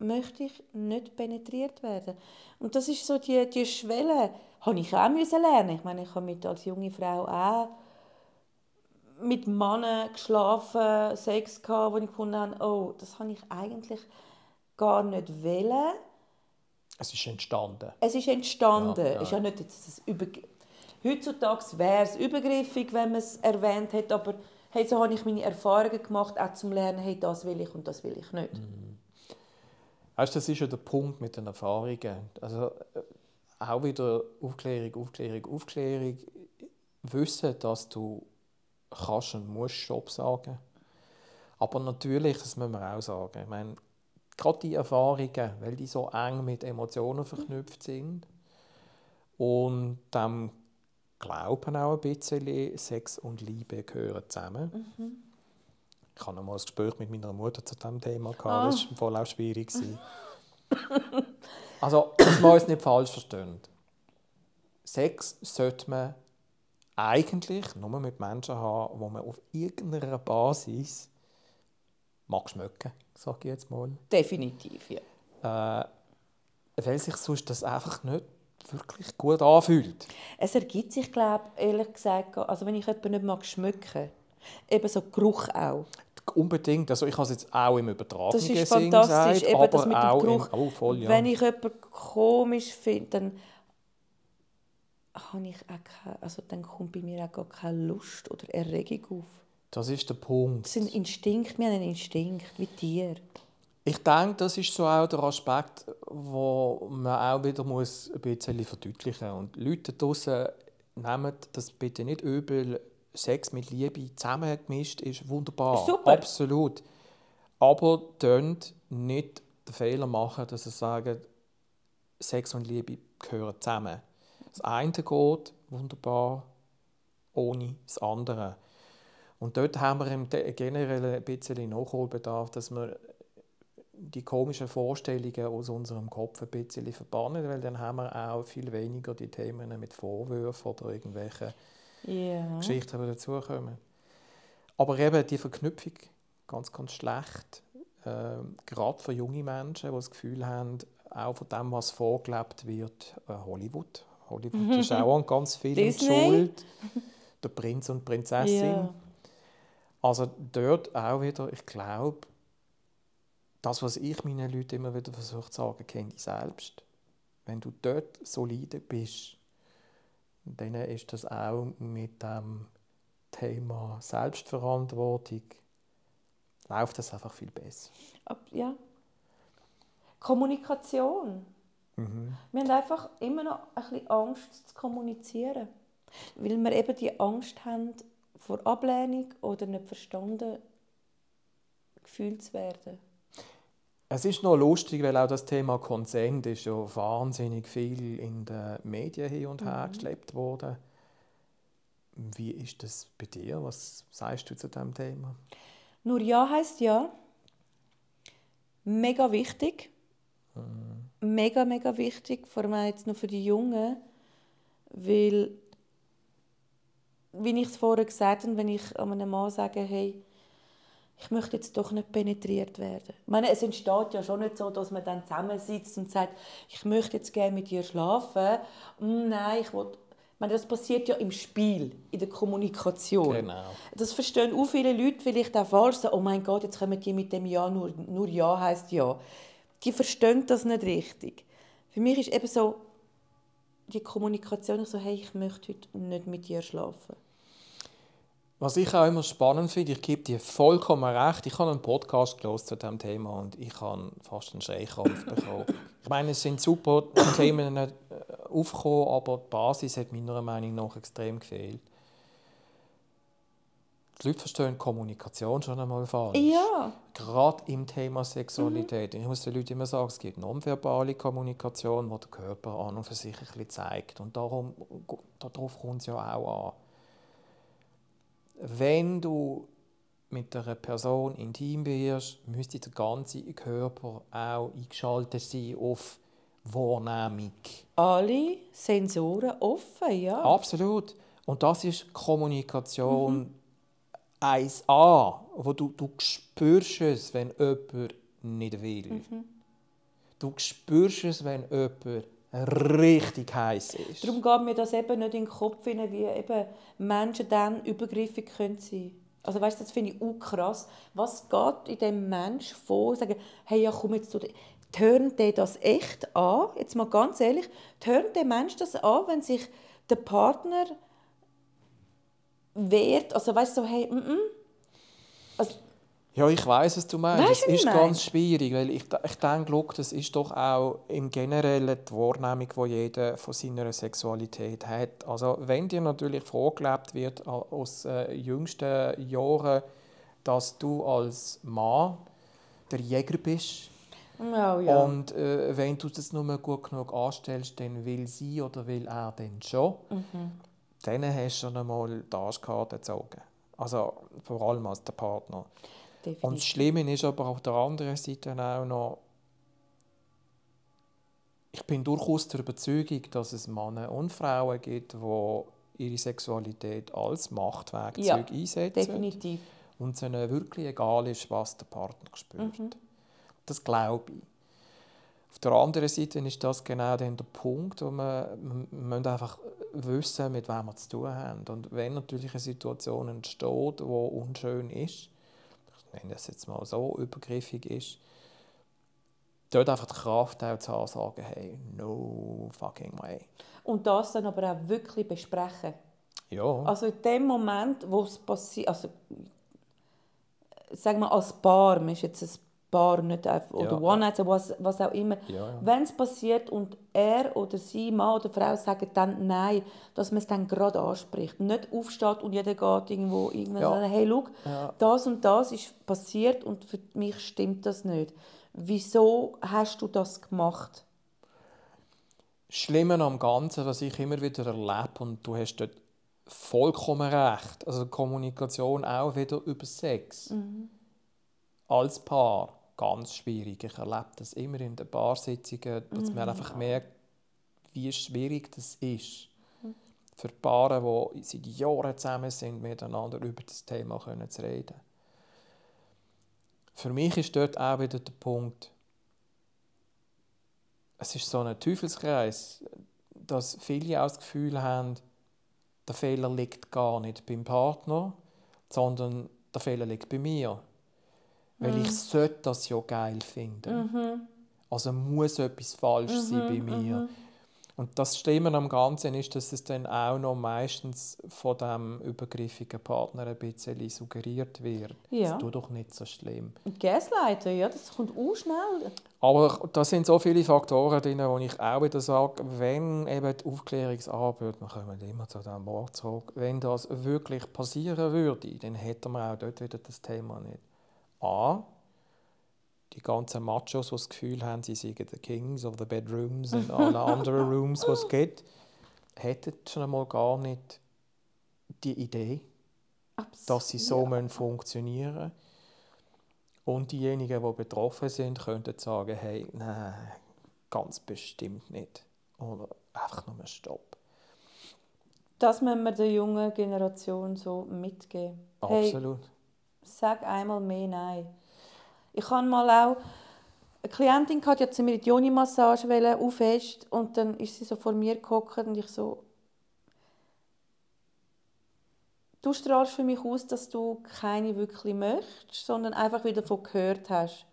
möchte ich nicht penetriert werden. Und das ist so die, die Schwelle, habe ich auch müssen lernen. Ich meine, ich habe mit als junge Frau auch mit Männern geschlafen, Sex gehabt, wo ich gefunden habe, oh, das habe ich eigentlich gar nicht wollen. Es ist entstanden. Es ist entstanden. Ja, ja. Ist ja nicht das Über Heutzutage wäre es übergriffig, wenn man es erwähnt hat, aber hey, so habe ich meine Erfahrungen gemacht, auch zum Lernen, hey, das will ich und das will ich nicht. Mhm. Weißt, das ist ja der Punkt mit den Erfahrungen. Also, äh, auch wieder Aufklärung, Aufklärung, Aufklärung. Wissen, dass du kannst und musst Stopp sagen. Aber natürlich, das müssen wir auch sagen, ich meine, gerade die Erfahrungen, weil die so eng mit Emotionen verknüpft sind und dem Glauben auch ein bisschen, Sex und Liebe gehören zusammen. Mhm. Ich hatte noch mal ein Gespräch mit meiner Mutter zu diesem Thema. Oh. Das war voll auch schwierig. also, dass wir uns nicht falsch verstehen. Sex sollte man eigentlich nur mit Menschen haben, wo man auf irgendeiner Basis mag schmecken, sage ich jetzt mal. Definitiv, ja. Äh, weil sich sonst das einfach nicht wirklich gut anfühlt. Es ergibt sich, glaube ich, ehrlich gesagt, also wenn ich jemanden nicht mag schmücken, eben so Geruch auch. Unbedingt. Also ich habe es jetzt auch im übertragenen Das ist Sinn fantastisch, gesagt, eben aber das mit dem auch Geruch. Im, oh, voll, ja. Wenn ich jemanden komisch finde, dann habe ich auch keine, also dann kommt bei mir auch gar keine Lust oder Erregung auf. das ist der Punkt. Das sind Instinkt, wir haben einen Instinkt, wie Tier. Ich denke, das ist so auch der Aspekt, wo man auch wieder muss ein bisschen verdeutlichen muss. Und Leute draussen nehmen das bitte nicht übel. Sex mit Liebe zusammengemischt ist wunderbar. Super. Absolut. Aber tönt nicht den Fehler machen, dass sie sagen, Sex und Liebe gehören zusammen. Das eine geht wunderbar ohne das andere. Und dort haben wir im generell ein bisschen Nachholbedarf, dass wir die komischen Vorstellungen aus unserem Kopf ein bisschen verbannen, weil dann haben wir auch viel weniger die Themen mit Vorwürfen oder irgendwelchen Ja. Geschichten, die dazukommen. Aber eben die Verknüpfung, ganz, ganz schlecht. Ähm, gerade für junge Menschen, die das Gefühl haben, auch von dem, was vorgelebt wird, äh, Hollywood. Hollywood ist auch an ganz vielen schuld. Der Prinz und Prinzessin. Ja. Also dort auch wieder, ich glaube, das, was ich meinen Leuten immer wieder versuche zu sagen, kenne dich selbst. Wenn du dort solide bist, dann ist das auch mit dem Thema Selbstverantwortung, läuft das einfach viel besser. Ja. Kommunikation. Mhm. Wir haben einfach immer noch ein bisschen Angst zu kommunizieren. Weil wir eben die Angst haben vor Ablehnung oder nicht verstanden gefühlt zu werden. Es ist noch lustig, weil auch das Thema Konsent ist ja wahnsinnig viel in den Medien hin und her geschleppt worden. Wie ist das bei dir? Was sagst du zu diesem Thema? Nur Ja heißt Ja. Mega wichtig. Mega, mega wichtig, vor allem jetzt noch für die Jungen, weil, wie ich es vorher gesagt habe, wenn ich einem Mann sage, hey, ich möchte jetzt doch nicht penetriert werden. Ich meine, es entsteht ja schon nicht so, dass man dann zusammensitzt und sagt, ich möchte jetzt gerne mit dir schlafen. Mm, nein, ich will... Ich meine, das passiert ja im Spiel, in der Kommunikation. Genau. Das verstehen auch viele Leute vielleicht auch falsch. So, oh mein Gott, jetzt kommen die mit dem Ja, nur, nur Ja heißt Ja. Die verstehen das nicht richtig. Für mich ist eben so die Kommunikation so, hey, ich möchte heute nicht mit dir schlafen. Was ich auch immer spannend finde, ich gebe dir vollkommen recht. Ich habe einen Podcast gelesen zu diesem Thema und ich habe fast einen Schreikrampf bekommen. Ich meine, es sind super Themen nicht äh, aufgekommen, aber die Basis hat meiner Meinung nach extrem gefehlt. Die Leute verstehen Kommunikation schon einmal falsch. Ja, Gerade im Thema Sexualität. Ich muss den Leuten immer sagen, es gibt nonverbale Kommunikation, wo der Körper an und für sich ein bisschen zeigt. Und darum, darauf kommt es ja auch an. Wenn du mit einer Person intim wirst, müsste der ganze Körper auch eingeschaltet sein auf Wahrnehmung. alle Sensoren offen, ja. Absolut. Und das ist Kommunikation 1a, wo du, du spürst es, wenn jemand nicht will. Du spürst es, wenn jemand richtig heiß ist. Darum geht mir das eben nicht in den Kopf wie eben Menschen dann übergriffig können sein Also weißt, das finde ich auch krass. Was geht in dem Mensch vor? Sagen, hey, ja, komm jetzt, du, tönt der das echt an? Jetzt mal ganz ehrlich, tönt der Mensch das an, wenn sich der Partner wehrt? Also weißt du, so, hey, mm -mm. Ja, ich weiß, was du meinst. Weisst Es ist ganz schwierig, weil ich, ich denke, schau, das ist doch auch im Generellen die Wahrnehmung, die jeder von seiner Sexualität hat. Also wenn dir natürlich vorgelebt wird aus äh, jüngsten Jahren, dass du als Mann der Jäger bist ja, ja. und äh, wenn du das nur gut genug anstellst, dann will sie oder will er dann schon, Mhm. dann hast du schon einmal die Arschkarte gezogen. Also vor allem als der Partner. Und das definitiv. Schlimme ist aber auf der anderen Seite auch noch, ich bin durchaus der Überzeugung, dass es Männer und Frauen gibt, die ihre Sexualität als Machtwerkzeug Ja, einsetzen Definitiv. und es ihnen wirklich egal ist, was der Partner spürt. Mhm. Das glaube ich. Auf der anderen Seite ist das genau dann der Punkt, wo wir müssen einfach wissen, mit wem wir zu tun haben. Und wenn natürlich eine Situation entsteht, die unschön ist, nenne das jetzt mal so, übergriffig ist, dort einfach die Kraft auch zu haben, sagen, hey, no fucking way. Und das dann aber auch wirklich besprechen. Ja. Also in dem Moment, wo es passiert, also sagen wir als Paar, man ist jetzt ein Paar, nicht einfach, oder Ja. One-Night, was, was auch immer. Ja, ja. Wenn es passiert und er oder sie, Mann oder Frau, sagen dann Nein, dass man es dann gerade anspricht. Nicht aufsteht und jeder geht irgendwo irgendwann Ja. sagen, hey, schau, Ja. das und das ist passiert und für mich stimmt das nicht. Wieso hast du das gemacht? Schlimme am Ganzen, was ich immer wieder erlebe, und du hast dort vollkommen recht, also Kommunikation auch wieder über Sex. Als Paar ganz schwierig. Ich erlebe das immer in den Paarsitzungen, dass man einfach merkt, wie schwierig das ist. Für Paare, die seit Jahren zusammen sind, miteinander über das Thema können zu reden. Für mich ist dort auch wieder der Punkt, es ist so ein Teufelskreis, dass viele auch das Gefühl haben, der Fehler liegt gar nicht beim Partner, sondern der Fehler liegt bei mir. Weil ich sollte das ja geil finden. Also muss etwas falsch sein bei mir. Und das Stimmen am Ganzen ist, dass es dann auch noch meistens von dem übergriffigen Partner ein bisschen suggeriert wird. Ja. Das tut doch nicht so schlimm. Gaslighter, ja, das kommt auch schnell. Aber da sind so viele Faktoren drin, wo ich auch wieder sage, wenn eben die Aufklärungsarbeit, wir kommen immer zu diesem Wort zurück, wenn das wirklich passieren würde, dann hätten wir auch dort wieder das Thema nicht. A, die ganzen Machos, die das Gefühl haben, sie seien die Kings of the Bedrooms und alle anderen Rooms, die es gibt, hätten schon einmal gar nicht die Idee, dass sie so müssen funktionieren Und diejenigen, die betroffen sind, könnten sagen, hey, nein, ganz bestimmt nicht. Oder einfach nur Stopp. Das müssen wir der jungen Generation so mitgeben. Hey, Absolut. Sag einmal mehr Nein. Ich habe mal auch eine Klientin die zu mir die Joni-Massage aufhest und dann ist sie so vor mir gehockt und ich so Du strahlst für mich aus, dass du keine wirklich möchtest, sondern einfach wieder davon gehört hast.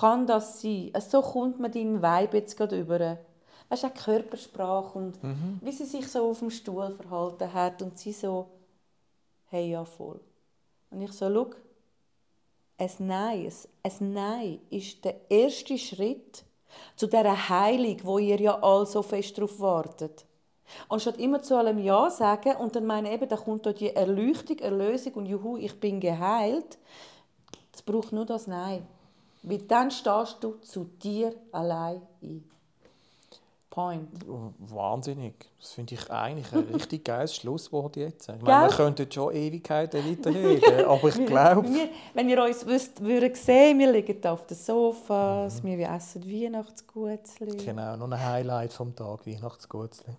Kann das sein? So kommt mir dein Vibe jetzt gerade über. Weißt du, auch Körpersprache und wie sie sich so auf dem Stuhl verhalten hat und sie so, hey, ja, voll. Und ich so, schau, ein Nein, ein- ein Nein ist der erste Schritt zu dieser Heilung, wo ihr ja alle so fest darauf wartet. Anstatt immer zu allem Ja sagen und dann meine eben, da kommt da die Erleuchtung, Erlösung und Juhu, ich bin geheilt. Es braucht nur das Nein. Weil dann stehst du zu dir allein ein. Point. Wahnsinnig. Das finde ich eigentlich ein richtig geiles Schlusswort jetzt. Ich meine, wir könnten schon Ewigkeiten weiterreden, aber ich glaube... Wenn ihr uns wüsst, würdet sehen, wir liegen auf den Sofas, wir essen Weihnachtsgutzli. Genau, noch ein Highlight vom Tag, Weihnachtsgutzli.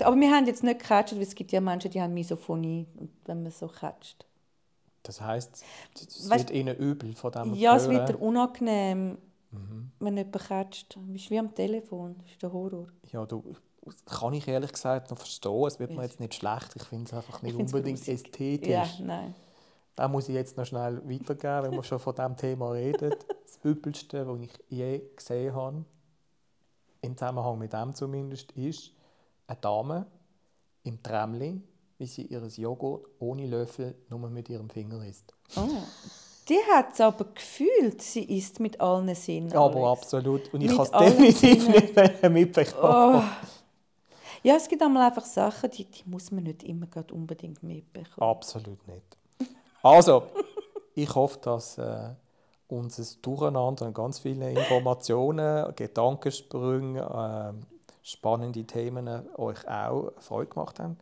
Aber wir haben jetzt nicht gecatcht, weil es gibt ja Menschen, die haben Misophonie, wenn man so catcht. Das heisst, es Weißt- wird ihnen übel von dem Ja, es Hören. wird dir unangenehm, wenn jemand catcht. Bist wie am Telefon, das ist der Horror. Ja, du, kann ich ehrlich gesagt noch verstehen. Es wird mir jetzt nicht schlecht. Ich finde es einfach nicht unbedingt grusig. ästhetisch. Ja, nein. Da muss ich jetzt noch schnell weitergeben, wenn wir schon von diesem Thema reden. Das Übelste, was ich je gesehen habe, im Zusammenhang mit dem zumindest, ist eine Dame im Tramli, wie sie ihr Joghurt ohne Löffel nur mit ihrem Finger isst. Oh. Die hat es aber gefühlt, sie isst mit allen Sinnen. Aber Alex. absolut. Und ich habe es definitiv Sinnen. nicht mitbekommen. Oh. Ja, es gibt einmal einfach Sachen, die, die muss man nicht immer gerade unbedingt mitbekommen. Absolut nicht. Also, ich hoffe, dass äh, unser Durcheinander an ganz viele Informationen, Gedankensprünge, äh, spannende Themen euch auch Freude gemacht haben.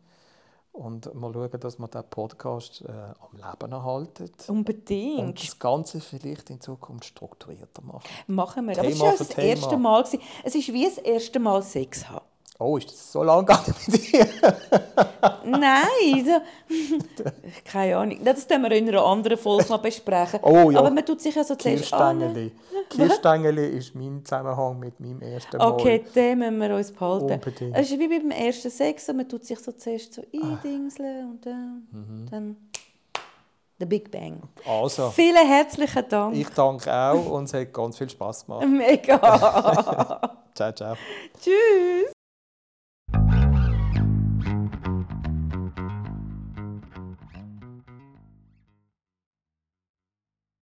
Und mal schauen, dass wir diesen Podcast äh, am Leben erhalten. Unbedingt. Und das Ganze vielleicht in Zukunft strukturierter machen. Machen wir. Aber es Thema war ja das Thema. erste Mal. Es ist wie das erste Mal Sex haben. Oh, ist das so lang gegangen mit dir? Nein, so, keine Ahnung. Das können wir in einer anderen Folge mal besprechen. Oh, ja. Aber man tut sich ja so zuerst an. Kirschstängeli. Ist mein Zusammenhang mit meinem ersten Mal. Okay, den müssen wir uns behalten. Unbedingt. Es ist wie beim ersten Sex, man tut sich so zuerst so Ah. eindingseln und dann, Mhm. dann der Big Bang. Also, Vielen herzlichen Dank. ich danke auch und es hat ganz viel Spaß gemacht. Mega. Ciao, ciao. Tschüss.